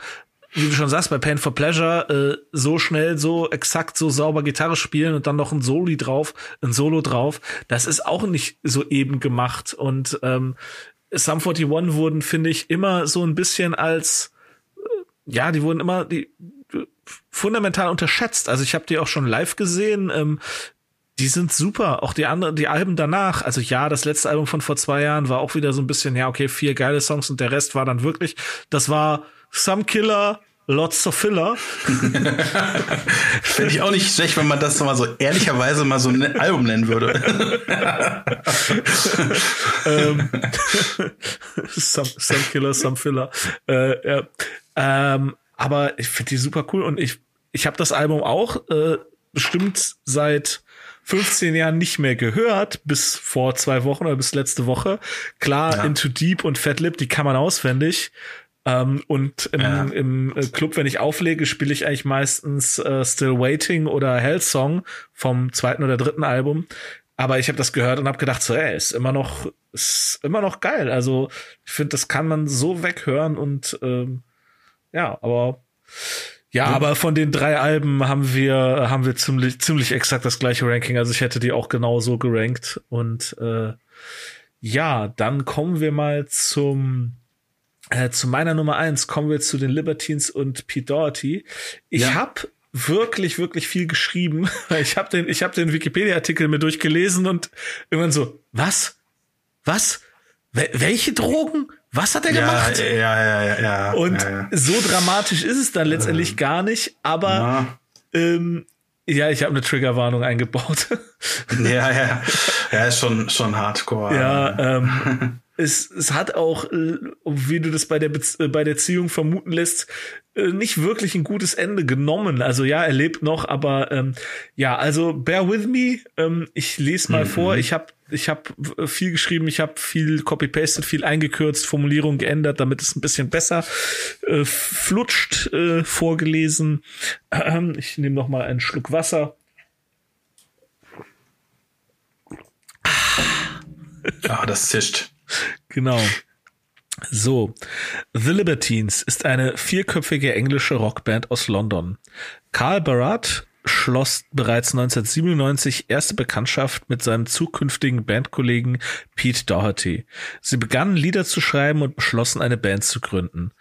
wie du schon sagst, bei Pain for Pleasure äh, so schnell, so exakt, so sauber Gitarre spielen und dann noch ein Soli drauf, ein Solo drauf, das ist auch nicht so eben gemacht. Und ähm, Sum 41 wurden, finde ich, immer so ein bisschen als, äh, ja, die wurden immer die fundamental unterschätzt. Also ich habe die auch schon live gesehen. Ähm, die sind super. Auch die anderen, die Alben danach. Also ja, das letzte Album von vor zwei Jahren war auch wieder so ein bisschen, ja, okay, vier geile Songs und der Rest war dann wirklich, das war Some Killer, Lots of Filler. Finde ich auch nicht schlecht, wenn man das mal so ehrlicherweise mal so ein Album nennen würde. ähm, some, some Killer, Some Filler. Äh, ja. ähm, aber ich finde die super cool und ich, ich habe das Album auch äh, bestimmt seit 15 Jahren nicht mehr gehört, bis vor zwei Wochen oder bis letzte Woche. Klar, ja. Into Deep und Fat Lip, die kann man auswendig. Ähm, und im, ja. im äh, Club, wenn ich auflege, spiele ich eigentlich meistens äh, Still Waiting oder Hellsong vom zweiten oder dritten Album. Aber ich habe das gehört und habe gedacht, so, ey, ist immer noch, ist immer noch geil. Also ich finde, das kann man so weghören und ähm, ja, aber ja, ja, aber von den drei Alben haben wir haben wir ziemlich ziemlich exakt das gleiche Ranking. Also ich hätte die auch genauso gerankt und äh, ja, dann kommen wir mal zum äh, zu meiner Nummer eins kommen wir zu den Libertines und Pete Doherty. Ich ja. habe wirklich, wirklich viel geschrieben. Ich habe den, ich habe den Wikipedia-Artikel mir durchgelesen und irgendwann so, was? Was? welche Drogen? Was hat er ja, gemacht? Ja, ja, ja, ja. Und ja, ja. so dramatisch ist es dann letztendlich gar nicht, aber ähm, ja, ich habe eine Triggerwarnung eingebaut. ja, ja. Ja, ist schon, schon hardcore. Ja, ähm, es, es hat auch, äh, wie du das bei der, Be äh, bei der Erziehung vermuten lässt, äh, nicht wirklich ein gutes Ende genommen. Also ja, er lebt noch, aber ähm, ja, also bear with me. Ähm, ich lese mal mhm. vor. Ich habe ich hab viel geschrieben, ich habe viel copy-pasted, viel eingekürzt, Formulierung geändert, damit es ein bisschen besser äh, flutscht, äh, vorgelesen. Ähm, ich nehme noch mal einen Schluck Wasser. Ah, das zischt. Genau. So, The Libertines ist eine vierköpfige englische Rockband aus London. Carl Barat schloss bereits 1997 erste Bekanntschaft mit seinem zukünftigen Bandkollegen Pete Doherty. Sie begannen Lieder zu schreiben und beschlossen eine Band zu gründen.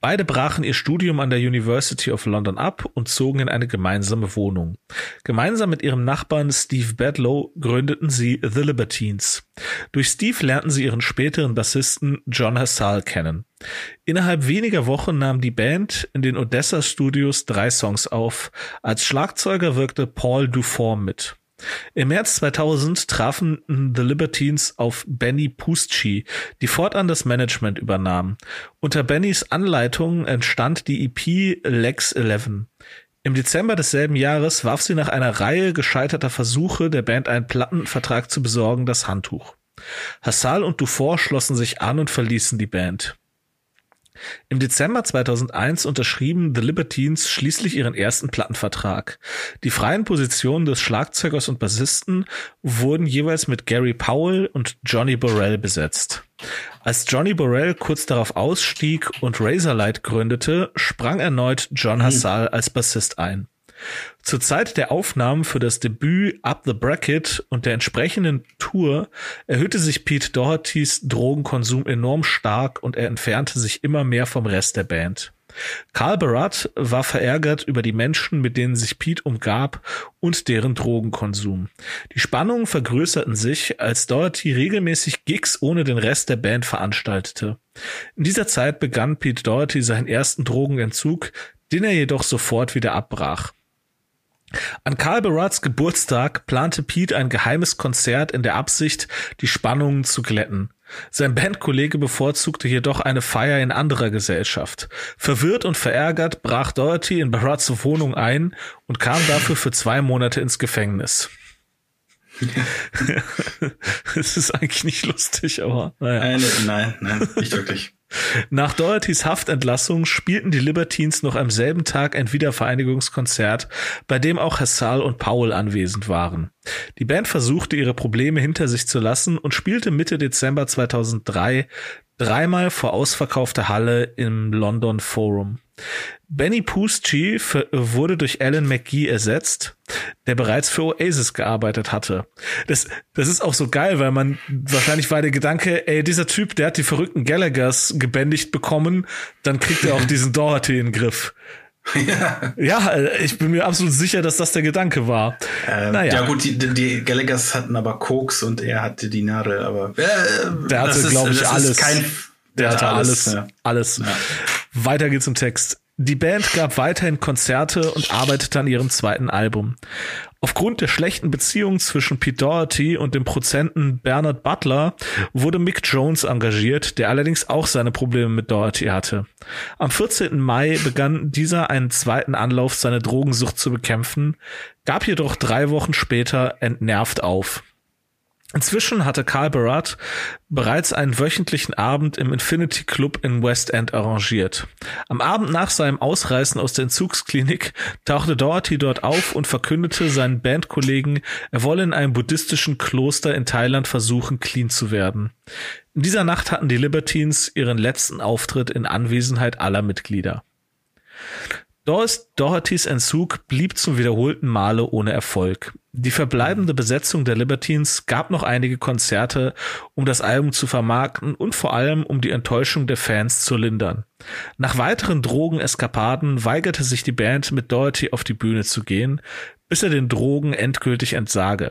Beide brachen ihr Studium an der University of London ab und zogen in eine gemeinsame Wohnung. Gemeinsam mit ihrem Nachbarn Steve Bedlow gründeten sie The Libertines. Durch Steve lernten sie ihren späteren Bassisten John Hassal kennen. Innerhalb weniger Wochen nahm die Band in den Odessa Studios drei Songs auf. Als Schlagzeuger wirkte Paul Duform mit. Im März 2000 trafen The Libertines auf Benny Pusci, die fortan das Management übernahm. Unter Bennys Anleitung entstand die EP Lex 11. Im Dezember desselben Jahres warf sie nach einer Reihe gescheiterter Versuche, der Band einen Plattenvertrag zu besorgen, das Handtuch. Hassal und Dufour schlossen sich an und verließen die Band. Im Dezember 2001 unterschrieben The Libertines schließlich ihren ersten Plattenvertrag. Die freien Positionen des Schlagzeugers und Bassisten wurden jeweils mit Gary Powell und Johnny Borrell besetzt. Als Johnny Borrell kurz darauf ausstieg und Razorlight gründete, sprang erneut John Hassal als Bassist ein. Zur Zeit der Aufnahmen für das Debüt Up the Bracket und der entsprechenden Tour erhöhte sich Pete Dohertys Drogenkonsum enorm stark und er entfernte sich immer mehr vom Rest der Band. Carl Barat war verärgert über die Menschen, mit denen sich Pete umgab und deren Drogenkonsum. Die Spannungen vergrößerten sich, als Doherty regelmäßig Gigs ohne den Rest der Band veranstaltete. In dieser Zeit begann Pete Doherty seinen ersten Drogenentzug, den er jedoch sofort wieder abbrach. An Karl Barats Geburtstag plante Pete ein geheimes Konzert in der Absicht, die Spannungen zu glätten. Sein Bandkollege bevorzugte jedoch eine Feier in anderer Gesellschaft. Verwirrt und verärgert brach Doherty in Barats Wohnung ein und kam dafür für zwei Monate ins Gefängnis. Es ist eigentlich nicht lustig, aber naja. Nein, nein, nicht wirklich. Nach Dohertys Haftentlassung spielten die Libertines noch am selben Tag ein Wiedervereinigungskonzert, bei dem auch Hassal und Paul anwesend waren. Die Band versuchte ihre Probleme hinter sich zu lassen und spielte Mitte Dezember 2003 dreimal vor ausverkaufter Halle im London Forum. Benny Pusci wurde durch Alan McGee ersetzt, der bereits für Oasis gearbeitet hatte. Das, das ist auch so geil, weil man wahrscheinlich war der Gedanke, ey, dieser Typ, der hat die verrückten Gallaghers gebändigt bekommen, dann kriegt er auch diesen Doherty in den Griff. Ja. ja, ich bin mir absolut sicher, dass das der Gedanke war. Ähm, naja. Ja gut, die, die Gallaghers hatten aber Koks und er hatte die Nadel, aber äh, der hatte, glaube ich, alles. Kein, der, der hatte alles. Alles. Ja. alles. Ja. Weiter geht's im Text. Die Band gab weiterhin Konzerte und arbeitete an ihrem zweiten Album. Aufgrund der schlechten Beziehung zwischen Pete Doherty und dem Produzenten Bernard Butler wurde Mick Jones engagiert, der allerdings auch seine Probleme mit Doherty hatte. Am 14. Mai begann dieser einen zweiten Anlauf, seine Drogensucht zu bekämpfen, gab jedoch drei Wochen später entnervt auf. Inzwischen hatte Carl Barat bereits einen wöchentlichen Abend im Infinity Club in West End arrangiert. Am Abend nach seinem Ausreißen aus der Entzugsklinik tauchte Doherty dort auf und verkündete seinen Bandkollegen, er wolle in einem buddhistischen Kloster in Thailand versuchen, clean zu werden. In dieser Nacht hatten die Libertines ihren letzten Auftritt in Anwesenheit aller Mitglieder. Dohertys Entzug blieb zum wiederholten Male ohne Erfolg. Die verbleibende Besetzung der Libertines gab noch einige Konzerte, um das Album zu vermarkten und vor allem um die Enttäuschung der Fans zu lindern. Nach weiteren Drogeneskapaden weigerte sich die Band mit Doherty auf die Bühne zu gehen, bis er den Drogen endgültig entsage.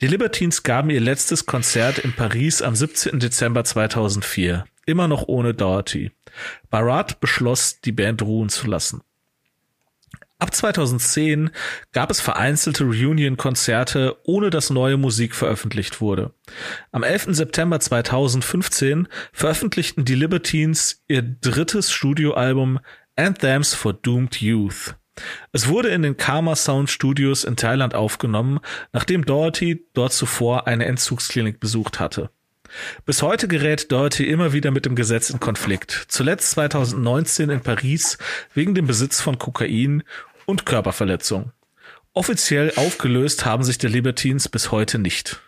Die Libertines gaben ihr letztes Konzert in Paris am 17. Dezember 2004, immer noch ohne Doherty. Barat beschloss, die Band ruhen zu lassen. Ab 2010 gab es vereinzelte Reunion-Konzerte, ohne dass neue Musik veröffentlicht wurde. Am 11. September 2015 veröffentlichten die Libertines ihr drittes Studioalbum Anthems for Doomed Youth. Es wurde in den Karma Sound Studios in Thailand aufgenommen, nachdem Doherty dort zuvor eine Entzugsklinik besucht hatte. Bis heute gerät Doherty immer wieder mit dem Gesetz in Konflikt. Zuletzt 2019 in Paris wegen dem Besitz von Kokain und Körperverletzung. Offiziell aufgelöst haben sich die Libertines bis heute nicht.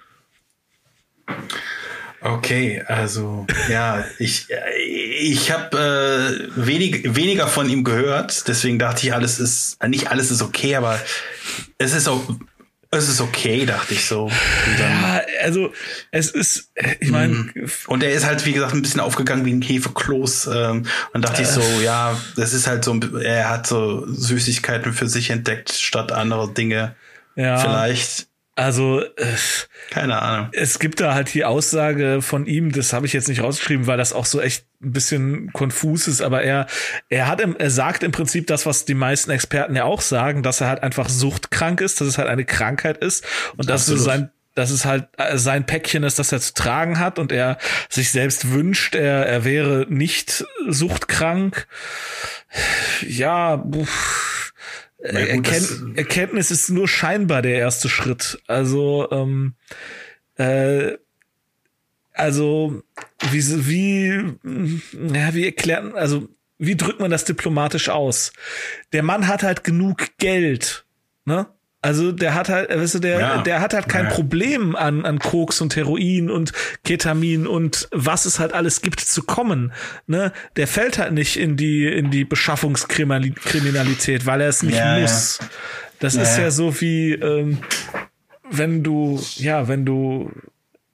Okay, also ja, ich ich habe äh, wenig, weniger von ihm gehört, deswegen dachte ich, alles ist nicht alles ist okay, aber es ist auch es ist okay, dachte ich so. Ja, also es ist, ich meine. Mhm. Und er ist halt, wie gesagt, ein bisschen aufgegangen wie ein Hefekloß. Ähm, und dachte äh, ich so, ja, das ist halt so, er hat so Süßigkeiten für sich entdeckt, statt andere Dinge. Ja. Vielleicht. Also, äh, keine Ahnung. Es gibt da halt die Aussage von ihm, das habe ich jetzt nicht rausgeschrieben, weil das auch so echt ein bisschen konfus ist, aber er, er hat, im, er sagt im Prinzip das, was die meisten Experten ja auch sagen, dass er halt einfach suchtkrank ist, dass es halt eine Krankheit ist und dass es sein dass es halt äh, sein Päckchen ist, das er zu tragen hat und er sich selbst wünscht, er, er wäre nicht suchtkrank. Ja, pff gut, Erkennt, Erkenntnis ist nur scheinbar der erste Schritt. Also, ähm, äh, also wie, wie, ja, wie erklärt, also wie drückt man das diplomatisch aus? Der Mann hat halt genug Geld, ne? Also der hat halt, weißt du, der, ja. der hat halt kein ja. Problem an, an Koks und Heroin und Ketamin und was es halt alles gibt zu kommen. Ne? Der fällt halt nicht in die, in die Beschaffungskriminalität, weil er es nicht ja, muss. Das ist ja so wie, ähm, wenn du, ja, wenn du,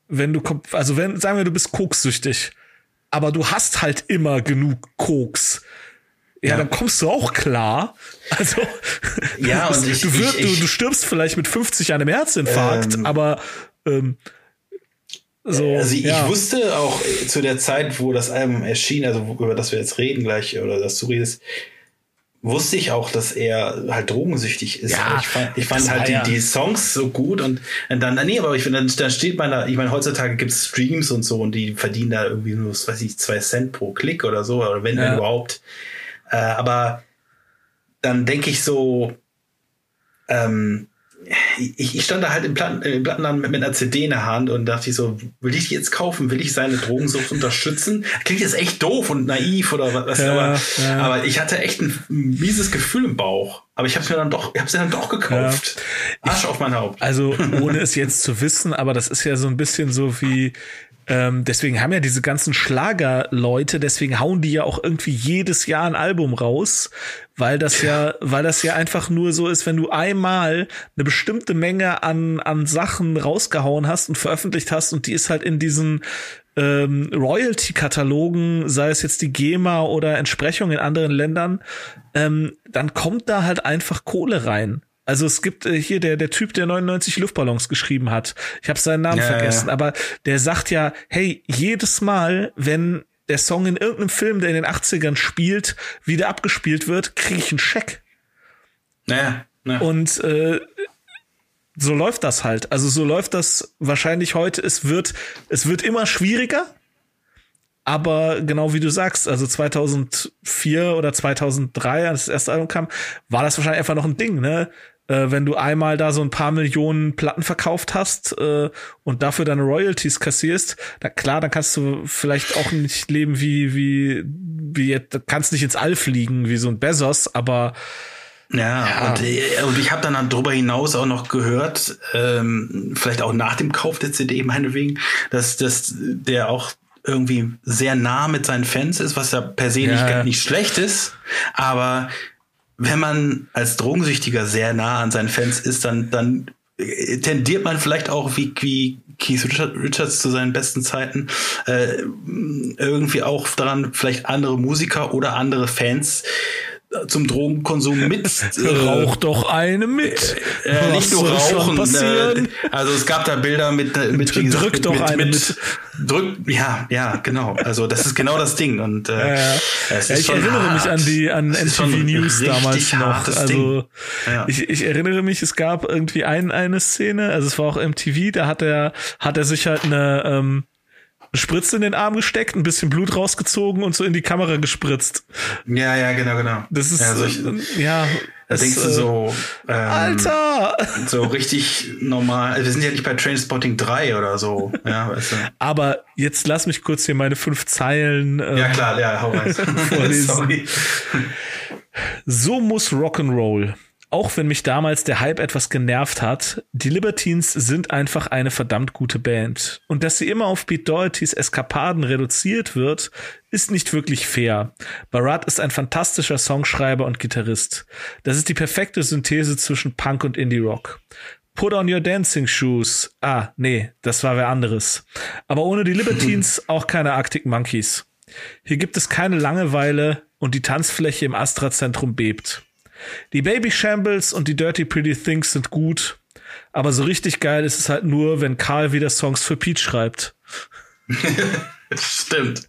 wenn du, also wenn, sagen wir, du bist kokssüchtig, aber du hast halt immer genug Koks ja, ja, dann kommst du auch klar. Also, ja, und ich, du, wirst, ich, ich, du, du stirbst vielleicht mit 50 an einem Herzinfarkt, ähm, aber ähm, so. Also ich ja. wusste auch zu der Zeit, wo das Album erschien, also über das wir jetzt reden gleich oder das du redest, wusste ich auch, dass er halt drogensüchtig ist. Ja, ich fand, ich fand halt die, die Songs so gut und, und dann, nee, aber ich finde, dann, dann steht man da, ich meine, heutzutage gibt's Streams und so und die verdienen da irgendwie nur, was weiß ich, zwei Cent pro Klick oder so, oder wenn ja. überhaupt. Äh, aber dann denke ich so, ähm, ich, ich stand da halt im, Platten, im Plattenladen mit, mit einer CD in der Hand und dachte ich so, will ich die jetzt kaufen? Will ich seine Drogensucht unterstützen? Klingt jetzt echt doof und naiv oder was, ja, aber, ja. aber ich hatte echt ein mieses Gefühl im Bauch. Aber ich habe es mir dann doch, ich habe dann doch gekauft. Ja. Arsch auf mein Haupt. Also ohne es jetzt zu wissen, aber das ist ja so ein bisschen so wie ähm, deswegen haben ja diese ganzen Schlagerleute, deswegen hauen die ja auch irgendwie jedes Jahr ein Album raus, weil das ja, weil das ja einfach nur so ist, wenn du einmal eine bestimmte Menge an, an Sachen rausgehauen hast und veröffentlicht hast und die ist halt in diesen ähm, Royalty-Katalogen, sei es jetzt die GEMA oder Entsprechung in anderen Ländern, ähm, dann kommt da halt einfach Kohle rein. Also es gibt äh, hier der der Typ, der 99 Luftballons geschrieben hat. Ich habe seinen Namen ja, vergessen, ja. aber der sagt ja, hey, jedes Mal, wenn der Song in irgendeinem Film, der in den 80ern spielt, wieder abgespielt wird, kriege ich einen Scheck. Naja. Ja. Und äh, so läuft das halt. Also so läuft das wahrscheinlich heute. Es wird, es wird immer schwieriger. Aber genau wie du sagst, also 2004 oder 2003, als das erste Album kam, war das wahrscheinlich einfach noch ein Ding, ne? Äh, wenn du einmal da so ein paar Millionen Platten verkauft hast äh, und dafür deine Royalties kassierst, na klar, dann kannst du vielleicht auch nicht leben wie wie wie jetzt, kannst nicht ins All fliegen wie so ein Bezos, aber ja, ja. Und, äh, und ich habe dann darüber hinaus auch noch gehört, ähm, vielleicht auch nach dem Kauf der CD meinetwegen, dass, dass der auch irgendwie sehr nah mit seinen Fans ist, was ja per se ja. nicht, nicht schlecht ist, aber wenn man als Drogensüchtiger sehr nah an seinen Fans ist, dann, dann tendiert man vielleicht auch wie, wie Keith Richards zu seinen besten Zeiten äh, irgendwie auch daran, vielleicht andere Musiker oder andere Fans zum Drogenkonsum mit. Äh, Rauch doch eine mit. Äh, nicht nur rauchen. Äh, also es gab da Bilder mit, äh, mit wie gesagt, drück doch mit, eine mit, mit. Drück, ja, ja, genau. Also das ist genau das Ding. Und äh, ja, ja, ich erinnere hart. mich an die an MTV News damals noch. Also ja. ich, ich erinnere mich, es gab irgendwie ein, eine Szene, also es war auch MTV, da hat er hat er sich halt eine ähm, Spritze in den Arm gesteckt, ein bisschen Blut rausgezogen und so in die Kamera gespritzt. Ja, ja, genau, genau. Das ist, ja, solch, ja da denkst du so, ähm, Alter! So richtig normal. Also wir sind ja nicht bei Trainspotting 3 oder so. Ja, weißt du. Aber jetzt lass mich kurz hier meine fünf Zeilen. Äh, ja, klar, ja, hau rein. vorlesen. Sorry. So muss Rock'n'Roll. Auch wenn mich damals der Hype etwas genervt hat, die Libertines sind einfach eine verdammt gute Band. Und dass sie immer auf Pete Dohertys Eskapaden reduziert wird, ist nicht wirklich fair. Barat ist ein fantastischer Songschreiber und Gitarrist. Das ist die perfekte Synthese zwischen Punk und Indie Rock. Put on your dancing shoes. Ah, nee, das war wer anderes. Aber ohne die Libertines auch keine Arctic Monkeys. Hier gibt es keine Langeweile und die Tanzfläche im Astra-Zentrum bebt. Die Baby Shambles und die Dirty Pretty Things sind gut, aber so richtig geil ist es halt nur, wenn Karl wieder Songs für Pete schreibt. Stimmt.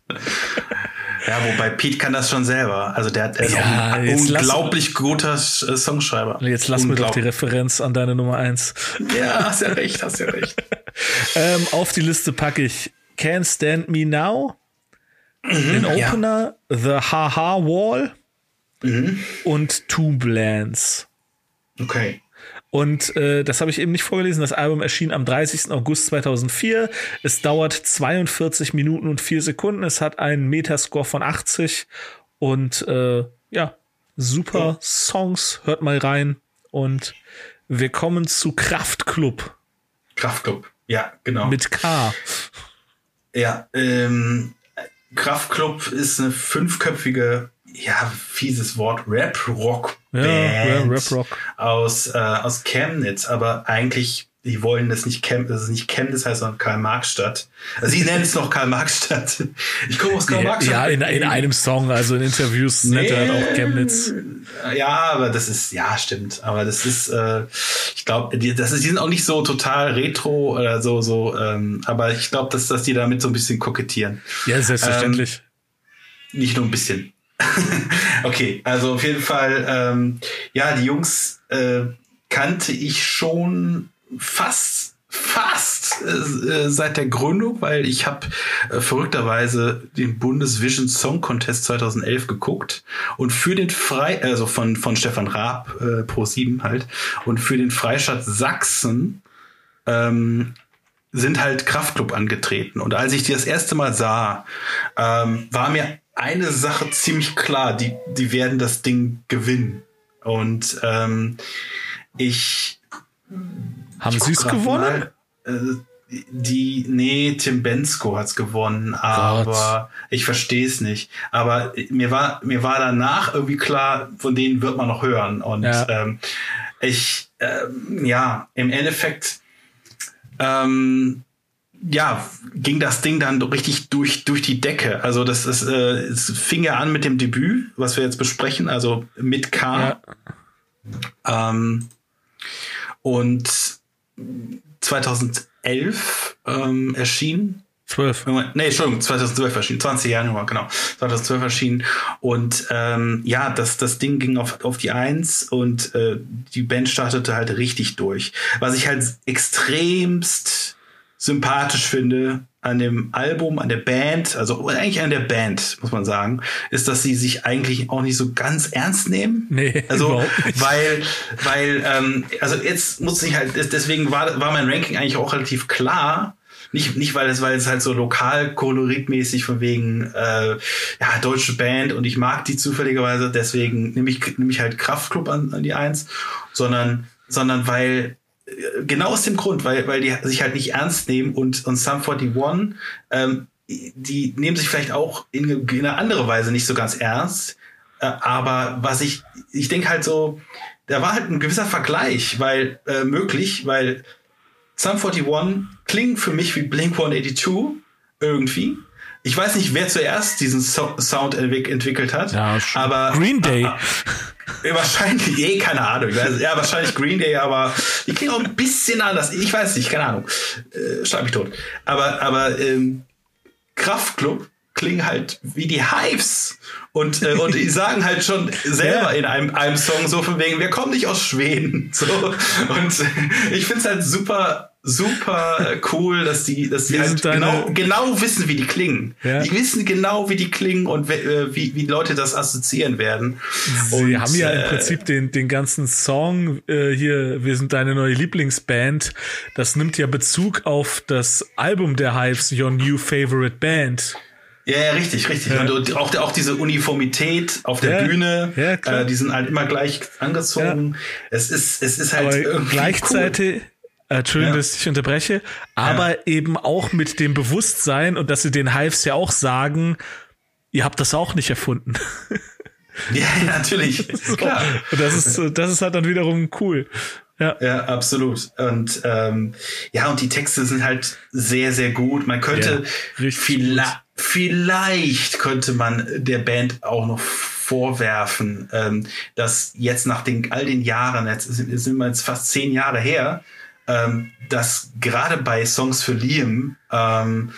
Ja, wobei Pete kann das schon selber. Also der, der ist ja, ein unglaublich guter äh, Songschreiber. Jetzt lass mir doch die Referenz an deine Nummer eins. Ja, hast ja recht, hast ja recht. ähm, auf die Liste packe ich Can't Stand Me Now, mhm, den Opener, ja. The Haha Wall mhm. und Two Blends. Okay. Und äh, das habe ich eben nicht vorgelesen. Das Album erschien am 30. August 2004. Es dauert 42 Minuten und 4 Sekunden. Es hat einen Metascore von 80. Und äh, ja, super. Songs. Hört mal rein. Und wir kommen zu Kraftklub. Kraftklub, ja, genau. Mit K. Ja, ähm, Kraftklub ist eine fünfköpfige ja, fieses Wort, Rap-Rock-Band ja, Rap-Rock. aus, äh, aus Chemnitz, aber eigentlich, die wollen das nicht Chem, das ist nicht Chemnitz heißt, sondern Karl-Marx-Stadt. Also sie nennen es noch Karl-Marx-Stadt. Ich komme aus Karl-Marx-Stadt. Ja, in, in einem Song, also in Interviews nee, nennt er halt auch Chemnitz. Ja, aber das ist, ja, stimmt, aber das ist, äh, ich glaube, die, das ist, die sind auch nicht so total retro oder so, so, ähm, aber ich glaube, dass, dass die damit so ein bisschen kokettieren. Ja, selbstverständlich. Ähm, nicht nur ein bisschen. okay, also auf jeden Fall, ähm, ja, die Jungs äh, kannte ich schon fast fast äh, seit der Gründung, weil ich habe äh, verrückterweise den Bundesvision Song Contest 2011 geguckt und für den Frei also von von Stefan Raab äh, Pro 7 halt und für den Freistaat Sachsen ähm, sind halt Kraftclub angetreten. Und als ich die das erste Mal sah, ähm, war mir eine Sache ziemlich klar, die, die werden das Ding gewinnen. Und ähm, ich. Haben sie es gewonnen? Mal, äh, die, nee, Tim Bensko hat's gewonnen, aber Gott. ich verstehe es nicht. Aber mir war, mir war danach irgendwie klar, von denen wird man noch hören. Und ja. ähm, ich, ähm, ja, im Endeffekt ähm, ja, ging das Ding dann richtig durch, durch die Decke. Also das ist, äh, es fing ja an mit dem Debüt, was wir jetzt besprechen, also mit K. Ja. Ähm, und 2011 ähm, erschien 12. Nee, Entschuldigung, 2012 erschienen, 20 Januar, genau. 2012 erschienen. Und ähm, ja, das, das Ding ging auf, auf die Eins und äh, die Band startete halt richtig durch. Was ich halt extremst sympathisch finde an dem Album, an der Band, also eigentlich an der Band, muss man sagen, ist, dass sie sich eigentlich auch nicht so ganz ernst nehmen. Nee, also weil, weil, ähm, also jetzt muss ich halt, deswegen war, war mein Ranking eigentlich auch relativ klar. Nicht, nicht weil es, weil es halt so lokal koloritmäßig von wegen äh, ja deutsche Band und ich mag die zufälligerweise, deswegen nehme ich nehme ich halt Kraftklub an, an die Eins, sondern sondern weil genau aus dem Grund, weil, weil die sich halt nicht ernst nehmen und, und Sum 41, ähm, die nehmen sich vielleicht auch in, in eine andere Weise nicht so ganz ernst. Äh, aber was ich, ich denke halt so, da war halt ein gewisser Vergleich, weil äh, möglich, weil Sum 41 klingt für mich wie Blink 182 irgendwie. Ich weiß nicht, wer zuerst diesen so Sound entwickelt hat, ja, aber Green Day. Ah, wahrscheinlich, eh, keine Ahnung. Ja, wahrscheinlich Green Day, aber die klingen auch ein bisschen anders. Ich weiß nicht, keine Ahnung. Äh, schlag mich tot. Aber, aber ähm, Kraftklub klingen halt wie die Hives. Und, äh, und die sagen halt schon selber in einem, einem Song so von wegen, wir kommen nicht aus Schweden. So. Und ich find's halt super super cool, dass die, dass die halt genau, genau wissen, wie die klingen. Ja. Die wissen genau, wie die klingen und äh, wie, wie Leute das assoziieren werden. Sie und, haben ja im äh, Prinzip den, den ganzen Song äh, hier, wir sind deine neue Lieblingsband. Das nimmt ja Bezug auf das Album der Hives, Your New Favorite Band. Ja, ja, richtig, richtig. Ja. Und auch, auch diese Uniformität auf der ja, Bühne, ja, äh, die sind halt immer gleich angezogen. Es ist, es ist halt Aber irgendwie gleichzeitig, cool äh, Entschuldigung, dass ich unterbreche, aber eben auch mit dem Bewusstsein und dass sie den Hives ja auch sagen, ihr habt das auch nicht erfunden. Ja, natürlich. so. Klar. Und das ist, das ist halt dann wiederum cool. Ja. ja, absolut. Und ähm, ja, und die Texte sind halt sehr, sehr gut. Man könnte ja, vielleicht, vielleicht könnte man der Band auch noch vorwerfen, ähm, dass jetzt nach den, all den Jahren, jetzt sind, wir jetzt fast zehn Jahre her, ähm, dass gerade bei Songs für Liam ähm,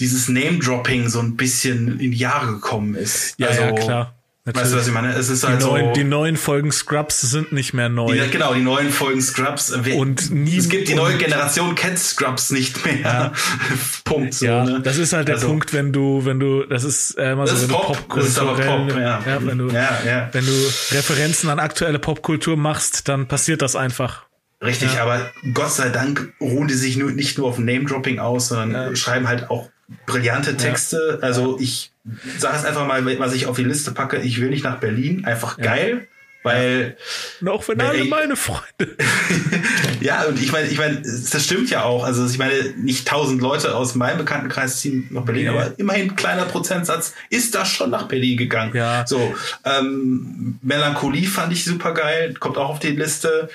dieses Name-Dropping so ein bisschen in die Jahre gekommen ist. Ja, also, ja klar. Natürlich. Weißt du, was ich meine? Es ist die, halt neuen, so, die neuen Folgen Scrubs sind nicht mehr neu. Die, genau, die neuen Folgen Scrubs. Und nie, es gibt die neue Generation kennt Scrubs nicht mehr. Ja. Punkt. So, ja, ne? das ist halt der also, Punkt, wenn du, wenn du, das ist äh, immer so, wenn Pop, du Pop das ist aber Pop, ja. ja. wenn du, ja, ja. wenn du Referenzen an aktuelle Popkultur machst, dann passiert das einfach. Richtig, ja. aber Gott sei Dank ruhen die sich nur, nicht nur auf Name-Dropping aus, sondern schreiben halt auch brillante Texte. Also ich sag es einfach mal, was ich auf die Liste packe. Ich will nicht nach Berlin. Einfach ja. geil. Weil. Ja. auch wenn alle ey, meine Freunde. ja, und ich meine, ich meine, das stimmt ja auch. Also ich meine, nicht tausend Leute aus meinem Bekanntenkreis ziehen nach Berlin, ja. aber immerhin ein kleiner Prozentsatz ist da schon nach Berlin gegangen. Ja. So, ähm, Melancholie fand ich super geil, kommt auch auf die Liste.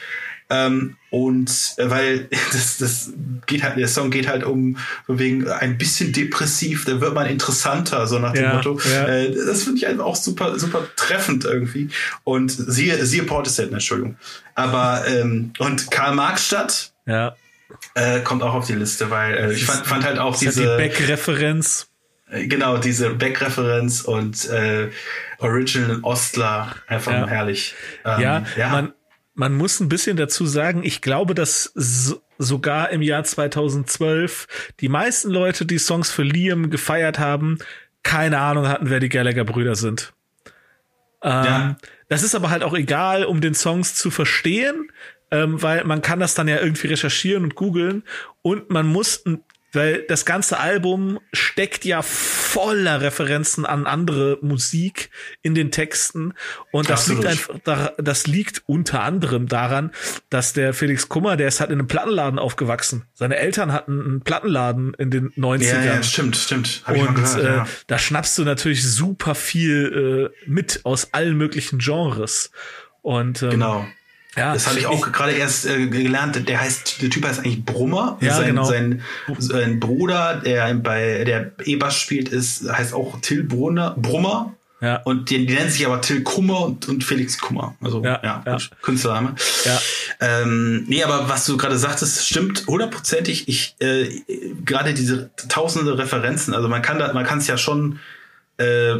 Ähm, und äh, weil das, das geht halt, der Song geht halt um wegen ein bisschen depressiv, da wird man interessanter, so nach dem ja, Motto. Ja. Äh, das finde ich einfach auch super, super treffend irgendwie. Und siehe, siehe Portishead, Entschuldigung. Aber ähm, und Karl Marxstadt ja. äh, kommt auch auf die Liste, weil äh, ich fand, fand halt auch diese. die Beck-Referenz. Äh, genau, diese Beck-Referenz und äh, Original Ostler, einfach ja. herrlich. Ähm, ja, ja, man, man muss ein bisschen dazu sagen, ich glaube, dass so, sogar im Jahr 2012 die meisten Leute, die Songs für Liam gefeiert haben, keine Ahnung hatten, wer die Gallagher-Brüder sind. Ähm, ja. Das ist aber halt auch egal, um den Songs zu verstehen, ähm, weil man kann das dann ja irgendwie recherchieren und googeln und man muss ein weil das ganze Album steckt ja voller Referenzen an andere Musik in den Texten und das Absolut. liegt einfach das liegt unter anderem daran, dass der Felix Kummer, der ist halt in einem Plattenladen aufgewachsen. Seine Eltern hatten einen Plattenladen in den 90ern. Ja, ja stimmt, stimmt. Hab und gehört, äh, ja. da schnappst du natürlich super viel äh, mit aus allen möglichen Genres. Und ähm, genau. Ja, das habe ich auch gerade erst äh, gelernt. Der heißt, der Typ heißt eigentlich Brummer. Ja, sein, genau. sein, sein Bruder, der bei der E-Bass spielt, ist heißt auch Till Brunner, Brummer. Ja. Und die, die nennen sich aber Till Kummer und, und Felix Kummer. Also ja, ja, ja. Künstlername. Ja. Ähm, nee, aber was du gerade sagtest, stimmt hundertprozentig. Ich äh, gerade diese tausende Referenzen, also man kann da, man kann es ja schon äh,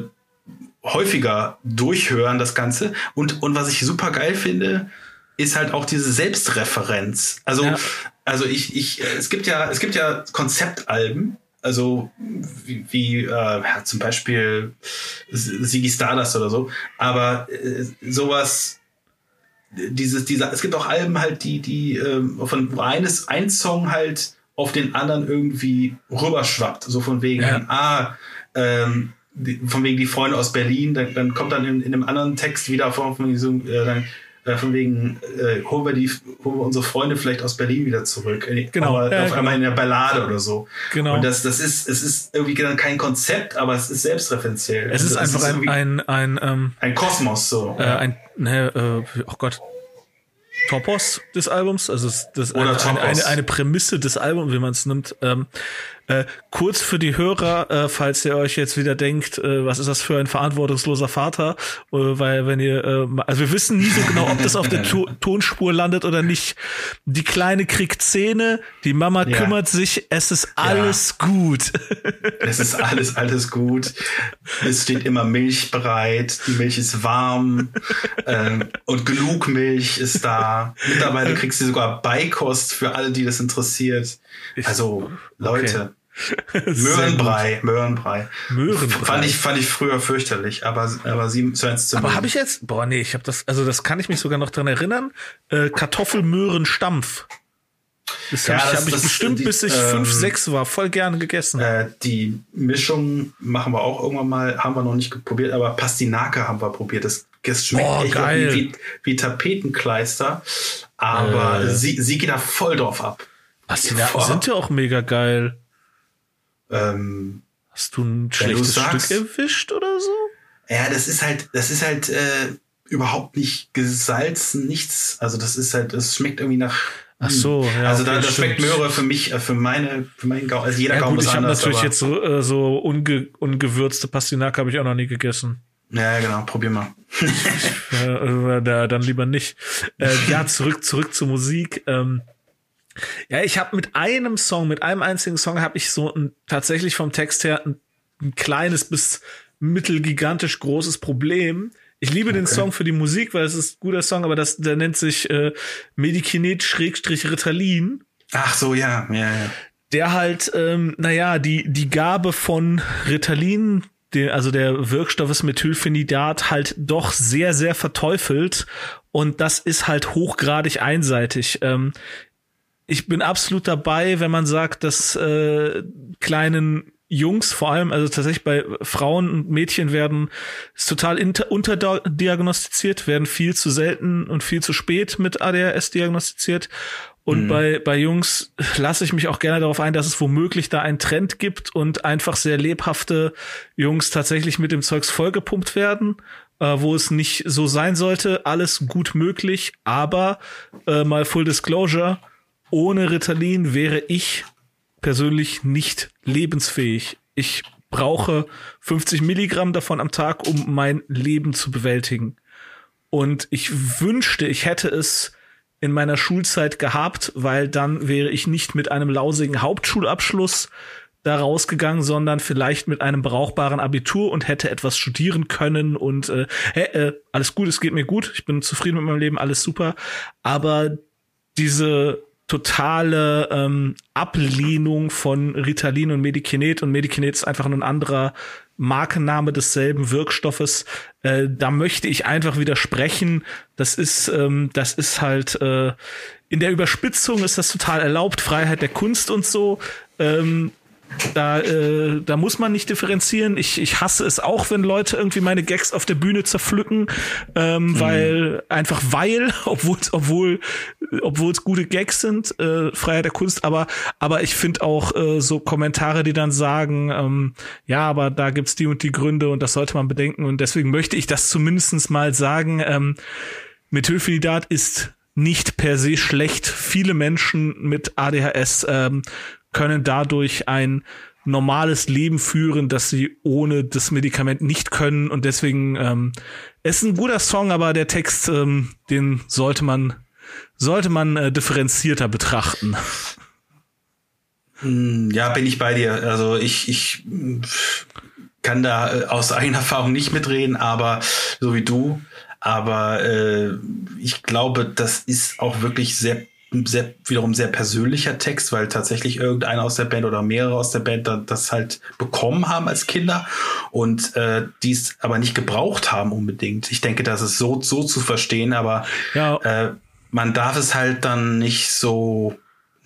häufiger durchhören, das Ganze. Und, und was ich super geil finde, ist halt auch diese Selbstreferenz. Also, ja. also ich, ich, es gibt ja, es gibt ja Konzeptalben, also wie, wie äh, ja, zum Beispiel Sigi Stardust oder so, aber äh, sowas, dieses, dieser, es gibt auch Alben halt, die, die äh, von eines, ein Song halt auf den anderen irgendwie rüberschwappt, so von wegen, ja. ah, ähm, die, von wegen die Freunde aus Berlin, dann, dann kommt dann in, in einem anderen Text wieder von, von diesem, äh, dann, äh, von wegen, äh, holen, wir die, holen wir unsere Freunde vielleicht aus Berlin wieder zurück. Äh, genau. Aber ja, auf einmal in der Ballade oder so. Genau. Und das, das ist, es ist irgendwie kein Konzept, aber es ist selbstreferenziell. Es ist also, einfach ist ein, ein, ein, ähm, ein Kosmos, so. Äh, ein, ne, äh, oh Gott. Topos des Albums, also das, das eine, eine, eine, Prämisse des Albums, wie man es nimmt. Ähm, äh, kurz für die Hörer, äh, falls ihr euch jetzt wieder denkt, äh, was ist das für ein verantwortungsloser Vater? Äh, weil wenn ihr, äh, also wir wissen nie so genau, ob das auf der to Tonspur landet oder nicht. Die Kleine kriegt Zähne, die Mama ja. kümmert sich, es ist alles ja. gut. es ist alles, alles gut. Es steht immer Milch bereit, die Milch ist warm ähm, und genug Milch ist da. Mittlerweile kriegst du sogar Beikost für alle, die das interessiert. Also, Leute. Okay. Möhrenbrei, Möhrenbrei. Möhrenbrei. Fand ich, fand ich früher fürchterlich, aber, aber sie scheint zu Aber habe ich jetzt, boah, nee, ich habe das, also das kann ich mich sogar noch dran erinnern, äh, Kartoffelmöhrenstampf. Das ja, habe ich, das, hab ich bestimmt, die, bis ich ähm, fünf, sechs war, voll gerne gegessen. Äh, die Mischung machen wir auch irgendwann mal, haben wir noch nicht probiert, aber Pastinake haben wir probiert. Das, das schmeckt oh, echt geil. Wie, wie Tapetenkleister, aber Äh. sie, sie geht da voll drauf ab. Pastinake Vor- sind ja auch mega geil. Ähm, Hast du ein schlechtes du sagst. Stück erwischt oder so? Ja, das ist halt, das ist halt, äh, überhaupt nicht gesalzen, nichts. Also das ist halt, das schmeckt irgendwie nach Ach so, ja. Also da, das schmeckt Möhre für mich, äh, für meine, für meinen Gaumen. Also jeder ja, Gaumen gut, ist ich habe natürlich jetzt so, äh, so unge, ungewürzte Pastinake habe ich auch noch nie gegessen. Ja, genau, probier mal. äh, da, dann lieber nicht. Äh, ja, zurück, zurück zur Musik. Ähm, ja, ich habe mit einem Song, mit einem einzigen Song habe ich so ein, tatsächlich vom Text her ein, ein kleines bis mittelgigantisch großes Problem. Ich liebe okay. den Song für die Musik, weil es ist ein guter Song, aber das, der nennt sich äh, Medikinet Schrägstrich Ritalin. Ach so, ja, ja, ja. Der halt, ähm, naja, die, die Gabe von Ritalin, den, also der Wirkstoff ist Methylphenidat, halt doch sehr, sehr verteufelt. Und das ist halt hochgradig einseitig. Ähm, ich bin absolut dabei, wenn man sagt, dass äh, kleinen Jungs vor allem, also tatsächlich bei Frauen und Mädchen werden ist total unterdiagnostiziert, werden viel zu selten und viel zu spät mit ADHS diagnostiziert. Und mhm. bei, bei Jungs lasse ich mich auch gerne darauf ein, dass es womöglich da einen Trend gibt und einfach sehr lebhafte Jungs tatsächlich mit dem Zeugs vollgepumpt werden, äh, wo es nicht so sein sollte. Alles gut möglich, aber äh, mal Full Disclosure, ohne Ritalin wäre ich persönlich nicht lebensfähig. Ich brauche 50 Milligramm davon am Tag, um mein Leben zu bewältigen. Und ich wünschte, ich hätte es in meiner Schulzeit gehabt, weil dann wäre ich nicht mit einem lausigen Hauptschulabschluss da rausgegangen, sondern vielleicht mit einem brauchbaren Abitur und hätte etwas studieren können und äh, hey, äh, alles gut, es geht mir gut, ich bin zufrieden mit meinem Leben, alles super. Aber diese totale ähm, Ablehnung von Ritalin und Medikinet und Medikinet ist einfach nur ein anderer Markenname desselben Wirkstoffes. Äh, da möchte ich einfach widersprechen. Das ist, ähm, das ist halt äh, in der Überspitzung ist das total erlaubt, Freiheit der Kunst und so. Ähm, da, äh, da muss man nicht differenzieren. Ich, ich hasse es auch, wenn Leute irgendwie meine Gags auf der Bühne zerpflücken, ähm, mhm. weil einfach weil, obwohl obwohl obwohl es gute Gags sind, äh, Freiheit der Kunst, aber aber ich finde auch äh, so Kommentare, die dann sagen, ähm, ja, aber da gibt's die und die Gründe und das sollte man bedenken und deswegen möchte ich das zumindestens mal sagen. Ähm, Methylphenidat ist nicht per se schlecht. Viele Menschen mit ADHS ähm, können dadurch ein normales Leben führen, das sie ohne das Medikament nicht können. Und deswegen ähm, ist ein guter Song, aber der Text, ähm, den sollte man sollte man äh, differenzierter betrachten. Hm, ja, bin ich bei dir. Also ich, ich kann da äh, aus eigener Erfahrung nicht mitreden, aber so wie du. Aber äh, ich glaube, das ist auch wirklich sehr sehr, wiederum sehr persönlicher Text, weil tatsächlich irgendeiner aus der Band oder mehrere aus der Band das halt bekommen haben als Kinder und äh, dies aber nicht gebraucht haben unbedingt. Ich denke, das ist so, so zu verstehen, aber ja. äh, man darf es halt dann nicht so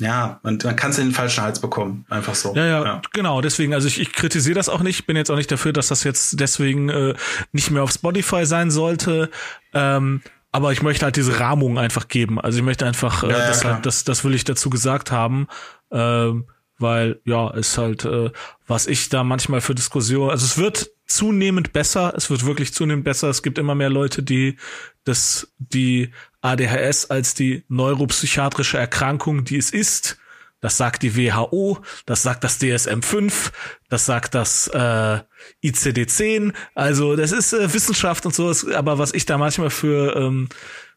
ja, man, man kann es in den falschen Hals bekommen, einfach so. Ja, ja, ja. genau. Deswegen, also ich, ich kritisiere das auch nicht. Bin jetzt auch nicht dafür, dass das jetzt deswegen äh, nicht mehr auf Spotify sein sollte. Ähm, aber ich möchte halt diese Rahmung einfach geben. Also ich möchte einfach, äh, ja, das, halt, das, das will ich dazu gesagt haben, äh, weil ja, ist halt, äh, was ich da manchmal für Diskussionen, also es wird zunehmend besser, es wird wirklich zunehmend besser. Es gibt immer mehr Leute, die das, die ADHS als die neuropsychiatrische Erkrankung, die es ist, das sagt die WHO, das sagt das DSM-5, das sagt das äh, ICD-10. Also das ist äh, Wissenschaft und so. Aber was ich da manchmal für ähm,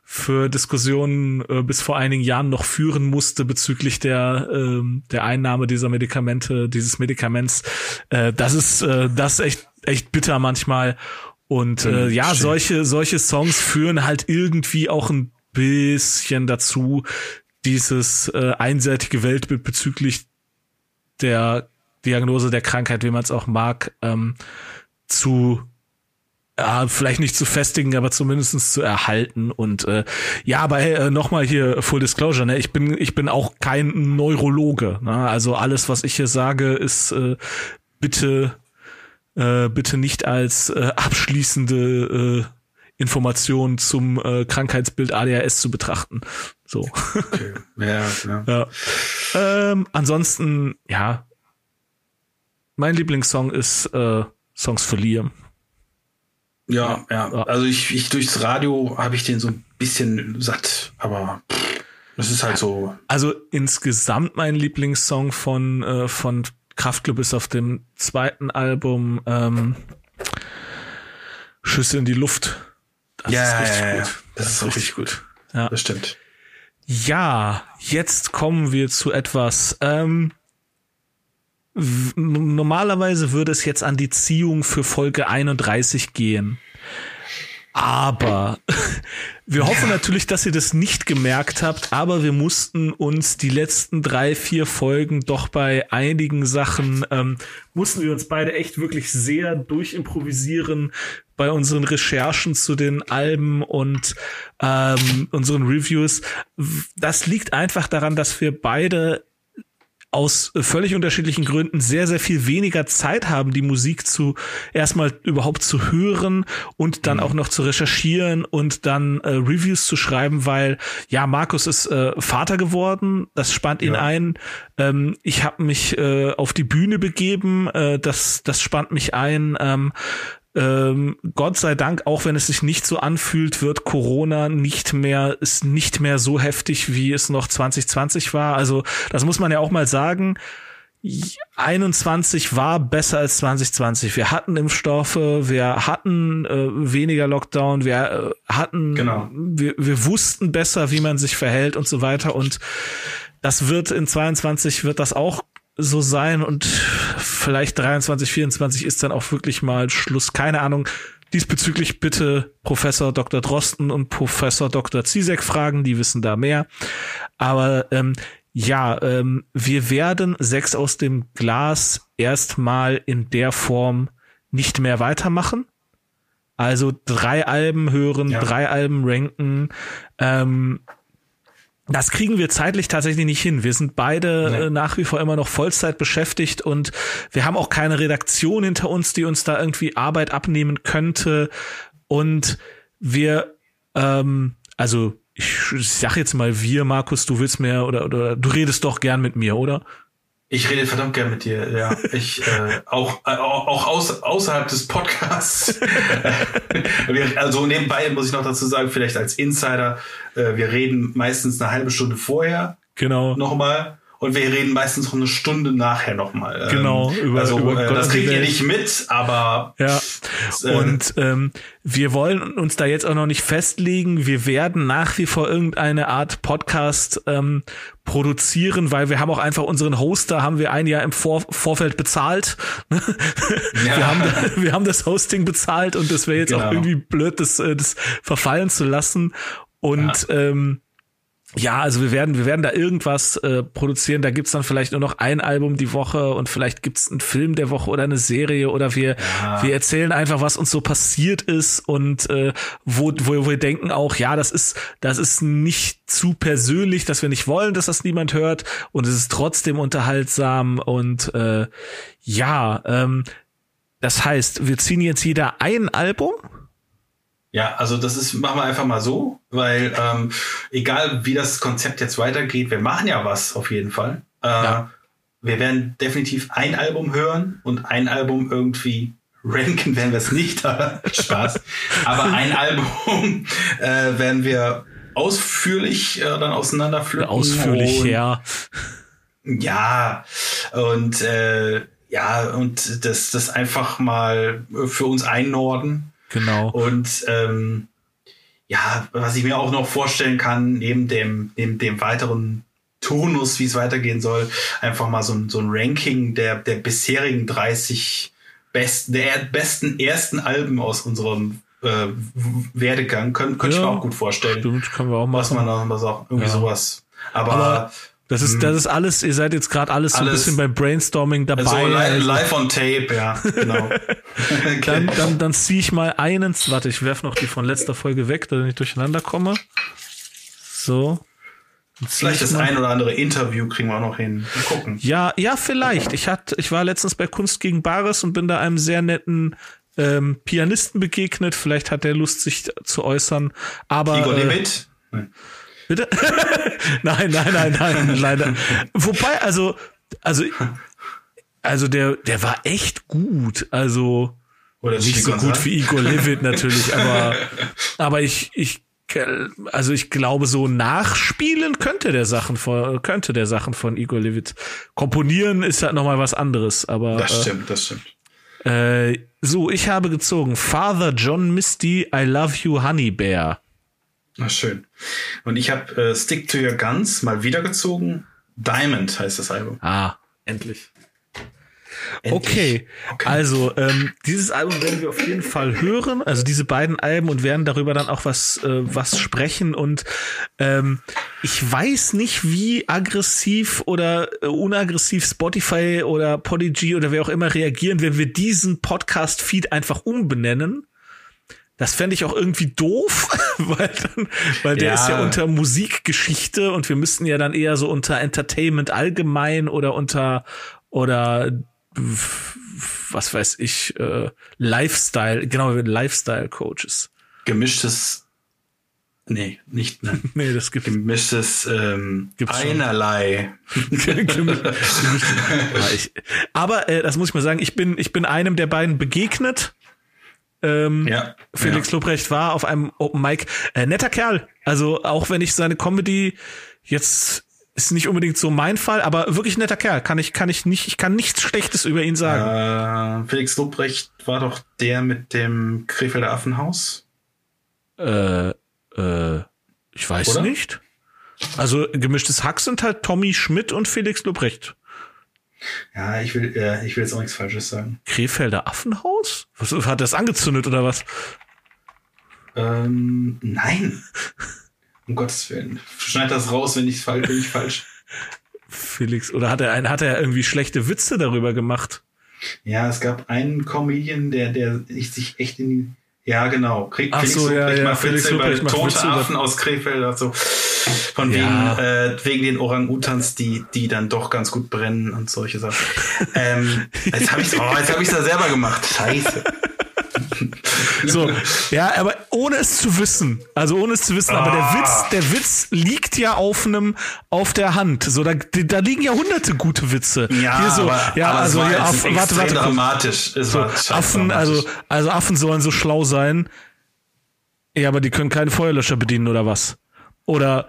für Diskussionen äh, bis vor einigen Jahren noch führen musste bezüglich der ähm, der Einnahme dieser Medikamente, dieses Medikaments, äh, das ist äh, das ist echt echt bitter manchmal. Und äh, ja, solche solche Songs führen halt irgendwie auch ein bisschen dazu, dieses äh, einseitige Weltbild bezüglich der Diagnose der Krankheit, wie man es auch mag, ähm, zu ja, vielleicht nicht zu festigen, aber zumindestens zu erhalten. Und äh, ja, aber hey, äh, nochmal hier Full Disclosure, ne? Ich bin, ich bin auch kein Neurologe. Ne? Also alles, was ich hier sage, ist äh, bitte, äh, bitte nicht als äh, abschließende äh, Informationen zum äh, Krankheitsbild ADHS zu betrachten. So. Okay. Ja, ja. ja. Ähm, ansonsten, ja, mein Lieblingssong ist äh, Songs für Liam. Ja, ja. Also ich, ich durchs Radio habe ich den so ein bisschen satt, aber das ist halt so. Also insgesamt mein Lieblingssong von, äh, von Kraftklub ist auf dem zweiten Album ähm, Schüsse in die Luft. Das ja, ist richtig ja, gut. Das, das ist richtig gut. Ja. Das stimmt. Ja, jetzt kommen wir zu etwas. Ähm, normalerweise würde es jetzt an die Ziehung für Folge 31 gehen. Aber wir hoffen natürlich, dass ihr das nicht gemerkt habt, aber wir mussten uns die letzten drei, vier Folgen doch bei einigen Sachen, ähm, mussten wir uns beide echt wirklich sehr durchimprovisieren bei unseren Recherchen zu den Alben und ähm, unseren Reviews. Das liegt einfach daran, dass wir beide aus völlig unterschiedlichen Gründen sehr, sehr viel weniger Zeit haben, die Musik zu erstmal überhaupt zu hören und dann mhm. auch noch zu recherchieren und dann äh, Reviews zu schreiben, weil ja, Markus ist äh, Vater geworden, das spannt ihn ja. ein. Ähm, ich habe mich äh, auf die Bühne begeben, äh, das, das spannt mich ein. Ähm, ähm, Gott sei Dank, auch wenn es sich nicht so anfühlt, wird Corona nicht mehr, ist nicht mehr so heftig, wie es noch 2020 war. Also, das muss man ja auch mal sagen. 21 war besser als 2020. Wir hatten Impfstoffe, wir hatten äh, weniger Lockdown, wir äh, hatten, genau. wir, wir wussten besser, wie man sich verhält und so weiter. Und das wird in 22 wird das auch so sein und vielleicht 23, 24 ist dann auch wirklich mal Schluss. Keine Ahnung. Diesbezüglich bitte Professor Dr. Drosten und Professor Dr. Zizek fragen, die wissen da mehr. Aber ähm, ja, ähm, wir werden sechs aus dem Glas erstmal in der Form nicht mehr weitermachen. Also drei Alben hören, ja. drei Alben ranken. Ähm, das kriegen wir zeitlich tatsächlich nicht hin. Wir sind beide nee. Äh, nach wie vor immer noch Vollzeit beschäftigt und wir haben auch keine Redaktion hinter uns, die uns da irgendwie Arbeit abnehmen könnte. Und wir, ähm, also ich sag jetzt mal wir, Markus, du willst mehr oder, oder du redest doch gern mit mir, oder? Ich rede verdammt gern mit dir, ja. Ich äh, auch äh, auch aus, außerhalb des Podcasts. also nebenbei muss ich noch dazu sagen, vielleicht als Insider, äh, wir reden meistens eine halbe Stunde vorher. Genau. Nochmal. Und wir reden meistens noch eine Stunde nachher nochmal. Ähm, genau, über, also, über äh, das kriegt ihr nicht mit, aber ja. Äh, und ähm, wir wollen uns da jetzt auch noch nicht festlegen. Wir werden nach wie vor irgendeine Art Podcast ähm, produzieren, weil wir haben auch einfach unseren Hoster haben wir ein Jahr im Vor Vorfeld bezahlt. ja. wir, haben, wir haben das Hosting bezahlt und das wäre jetzt genau. auch irgendwie blöd, das, äh, das verfallen zu lassen. Und ja. ähm, ja, also wir werden, wir werden da irgendwas äh, produzieren. Da gibt's dann vielleicht nur noch ein Album die Woche und vielleicht gibt's einen Film der Woche oder eine Serie oder wir, ja. wir erzählen einfach, was uns so passiert ist und äh, wo, wo wir denken auch, ja, das ist, das ist nicht zu persönlich, dass wir nicht wollen, dass das niemand hört und es ist trotzdem unterhaltsam und äh, ja, ähm, das heißt, wir ziehen jetzt jeder ein Album ja, also das ist, machen wir einfach mal so, weil ähm, egal wie das Konzept jetzt weitergeht, wir machen ja was auf jeden Fall. Äh, ja. Wir werden definitiv ein Album hören und ein Album irgendwie ranken werden wir es nicht, Spaß. Aber ein Album äh, werden wir ausführlich äh, dann auseinanderpflücken. Ausführlich, und, ja. Ja, und äh, ja, und das, das einfach mal für uns einnorden Genau. Und ähm, ja, was ich mir auch noch vorstellen kann, neben dem, neben dem weiteren Tonus, wie es weitergehen soll, einfach mal so ein, so ein Ranking der, der bisherigen 30 besten, der besten ersten Alben aus unserem äh, Werdegang. Können, könnte ja, ich mir auch gut vorstellen. Stimmt, können wir auch machen. Was man da was auch irgendwie ja. sowas. Aber, Aber das ist, das ist alles, ihr seid jetzt gerade alles, alles, so ein bisschen beim Brainstorming dabei. Also live, also live on tape, ja, genau. okay. Dann, dann, dann ziehe ich mal einen, warte, ich werf noch die von letzter Folge weg, damit ich durcheinander komme. So. Vielleicht das ein oder andere Interview kriegen wir auch noch hin. Mal gucken. Ja, ja, vielleicht. Ich hatte, ich war letztens bei Kunst gegen Bares und bin da einem sehr netten ähm, Pianisten begegnet. Vielleicht hat der Lust, sich zu äußern. Aber Igor äh, mit? Bitte? nein, nein, nein, nein, leider. Wobei, also, also, also der, der war echt gut. Also, Oder nicht so gut wie Igor Levit natürlich, aber, aber ich, ich, also ich glaube, so nachspielen könnte der Sachen von, könnte der Sachen von Igor Levit. Komponieren ist halt nochmal was anderes, aber. Das stimmt, das stimmt. Äh, so, ich habe gezogen Father John Misty, I Love You Honey Bear. Na schön. Und ich habe äh, Stick to Your Guns mal wieder gezogen. Diamond heißt das Album. Ah, endlich. Okay. okay. also ähm, dieses Album werden wir auf jeden Fall hören, also diese beiden Alben und werden darüber dann auch was äh, was sprechen und ähm, ich weiß nicht, wie aggressiv oder äh, unaggressiv Spotify oder Podigy oder wer auch immer reagieren, wenn wir diesen Podcast-Feed einfach umbenennen. Das fände ich auch irgendwie doof, weil, dann, weil der ja. ist ja unter Musikgeschichte und wir müssten ja dann eher so unter Entertainment allgemein oder unter oder was weiß ich, äh, Lifestyle, genau, Lifestyle-Coaches. Gemischtes, nee, nicht, ne? nee, das gibt Gemischtes, ähm, Gibt's einerlei. aber, äh, das muss ich mal sagen, ich bin, ich bin einem der beiden begegnet. Ähm, ja, Felix ja. Lobrecht war auf einem Open Mic. Äh, netter Kerl. Also auch wenn ich seine Comedy jetzt ist nicht unbedingt so mein Fall, aber wirklich netter Kerl. Kann ich, kann ich nicht, ich kann nichts Schlechtes über ihn sagen. Äh, Felix Lobrecht war doch der mit dem Krefelder Affenhaus. Äh, äh, ich weiß Oder? nicht. Also gemischtes Hack sind halt Tommy Schmidt und Felix Lobrecht. Ja, ich will, äh, ich will jetzt auch nichts Falsches sagen. Krefelder Affenhaus? Was, hat das angezündet oder was? Ähm, nein. Um Gottes Willen. Schneid das raus, wenn ich falsch, wenn ich falsch. Felix, oder hat er einen, hat er irgendwie schlechte Witze darüber gemacht? Ja, es gab einen Comedian, der, der sich echt in die, ja, genau. Krieg, Ach so, ja, ja, macht Felix über tote Affen aus Krefeld, also von ja. wegen, äh, wegen den Orang-Utans, die, die dann doch ganz gut brennen und solche Sachen. ähm, jetzt habe ich oh, jetzt hab ich's da selber gemacht. Scheiße. So, ja, aber ohne es zu wissen. Also ohne es zu wissen, ah. aber der ah. Witz, der Witz liegt ja auf einem, auf der Hand. So, da, da liegen ja hunderte gute Witze. Ja, hier so, aber, ja, aber also hier, Aff, warte, warte, dramatisch. So, Affen, dramatisch. also, also Affen sollen so schlau sein. Ja, aber die können keinen Feuerlöscher bedienen oder was? Oder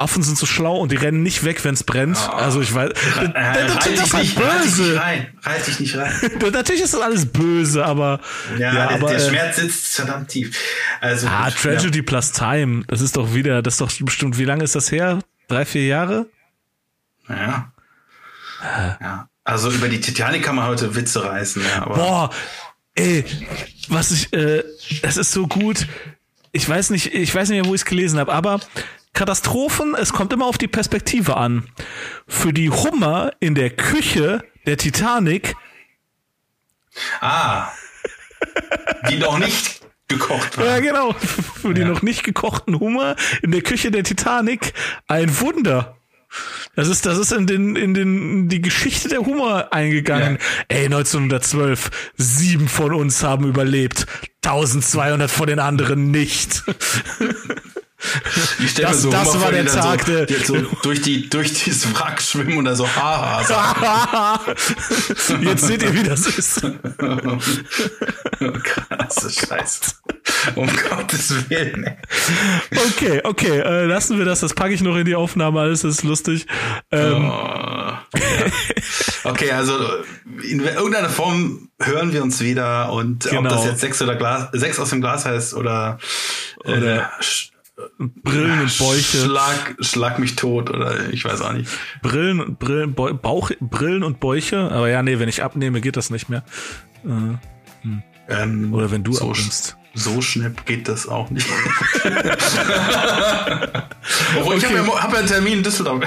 Affen sind so schlau und die rennen nicht weg, wenn es brennt. Oh. Also ich weiß, äh, das, das ist halt böse. Reiß dich nicht rein. Natürlich ist das alles böse, aber ja, ja der, aber, der äh, Schmerz sitzt verdammt tief. Also ah, Tragedy ja. plus Time. Das ist doch wieder, das ist doch bestimmt. Wie lange ist das her? Drei, vier Jahre? Ja. Ja. Also über die Titanic kann man heute Witze reißen. Ja, Boah, ey, was ich, äh, das ist so gut. Ich weiß nicht, ich weiß nicht mehr, wo ich es gelesen habe, aber Katastrophen, es kommt immer auf die Perspektive an. Für die Hummer in der Küche der Titanic. Ah. Die noch nicht gekocht waren. Ja, genau. Für die ja. noch nicht gekochten Hummer in der Küche der Titanic ein Wunder. Das ist, das ist in den, in den, in die Geschichte der Hummer eingegangen. Ja. Ey, 1912, sieben von uns haben überlebt, 1200 von den anderen nicht. Ich stelle mir so das war der Tag, so, der so durch die durch dieses Wrack schwimmen und da so haha. Jetzt seht ihr, wie das ist. Krasse Scheiße. Um Gottes Willen. Okay, okay, äh, lassen wir das. Das packe ich noch in die Aufnahme. Alles ist lustig. Ähm, oh, ja. Okay, also in irgendeiner Form hören wir uns wieder und genau. ob das jetzt sechs oder Glas, sechs aus dem Glas heißt oder, oder äh, Brillen und Bäuche. Schlag, schlag mich tot oder ich weiß auch nicht. Brillen, Brillen, Bauch, Brillen und Bäuche. Aber ja, nee, wenn ich abnehme, geht das nicht mehr. Äh, hm. ähm, oder wenn du so abnimmst. So schnell geht das auch nicht. Obwohl, okay. ich habe ja, hab ja einen Termin in Düsseldorf.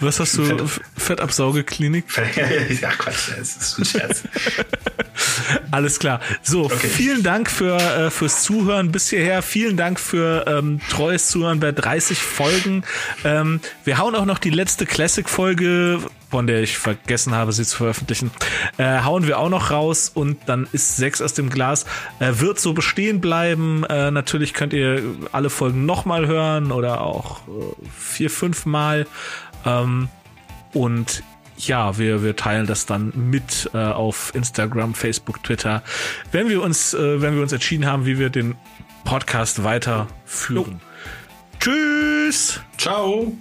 Was hast du? Fett, Fettabsaugeklinik? ja, Quatsch, das ist ein Scherz. Alles klar. So, okay. vielen Dank für, äh, fürs Zuhören bis hierher. Vielen Dank für ähm, treues Zuhören bei 30 Folgen. Ähm, wir hauen auch noch die letzte Classic-Folge von der ich vergessen habe, sie zu veröffentlichen, äh, hauen wir auch noch raus und dann ist sechs aus dem Glas. Äh, wird so bestehen bleiben. Äh, natürlich könnt ihr alle Folgen nochmal hören oder auch äh, vier, fünf Mal. Ähm, und ja, wir, wir teilen das dann mit äh, auf Instagram, Facebook, Twitter, wenn wir uns, äh, wenn wir uns entschieden haben, wie wir den Podcast weiterführen. Jo. Tschüss. Ciao.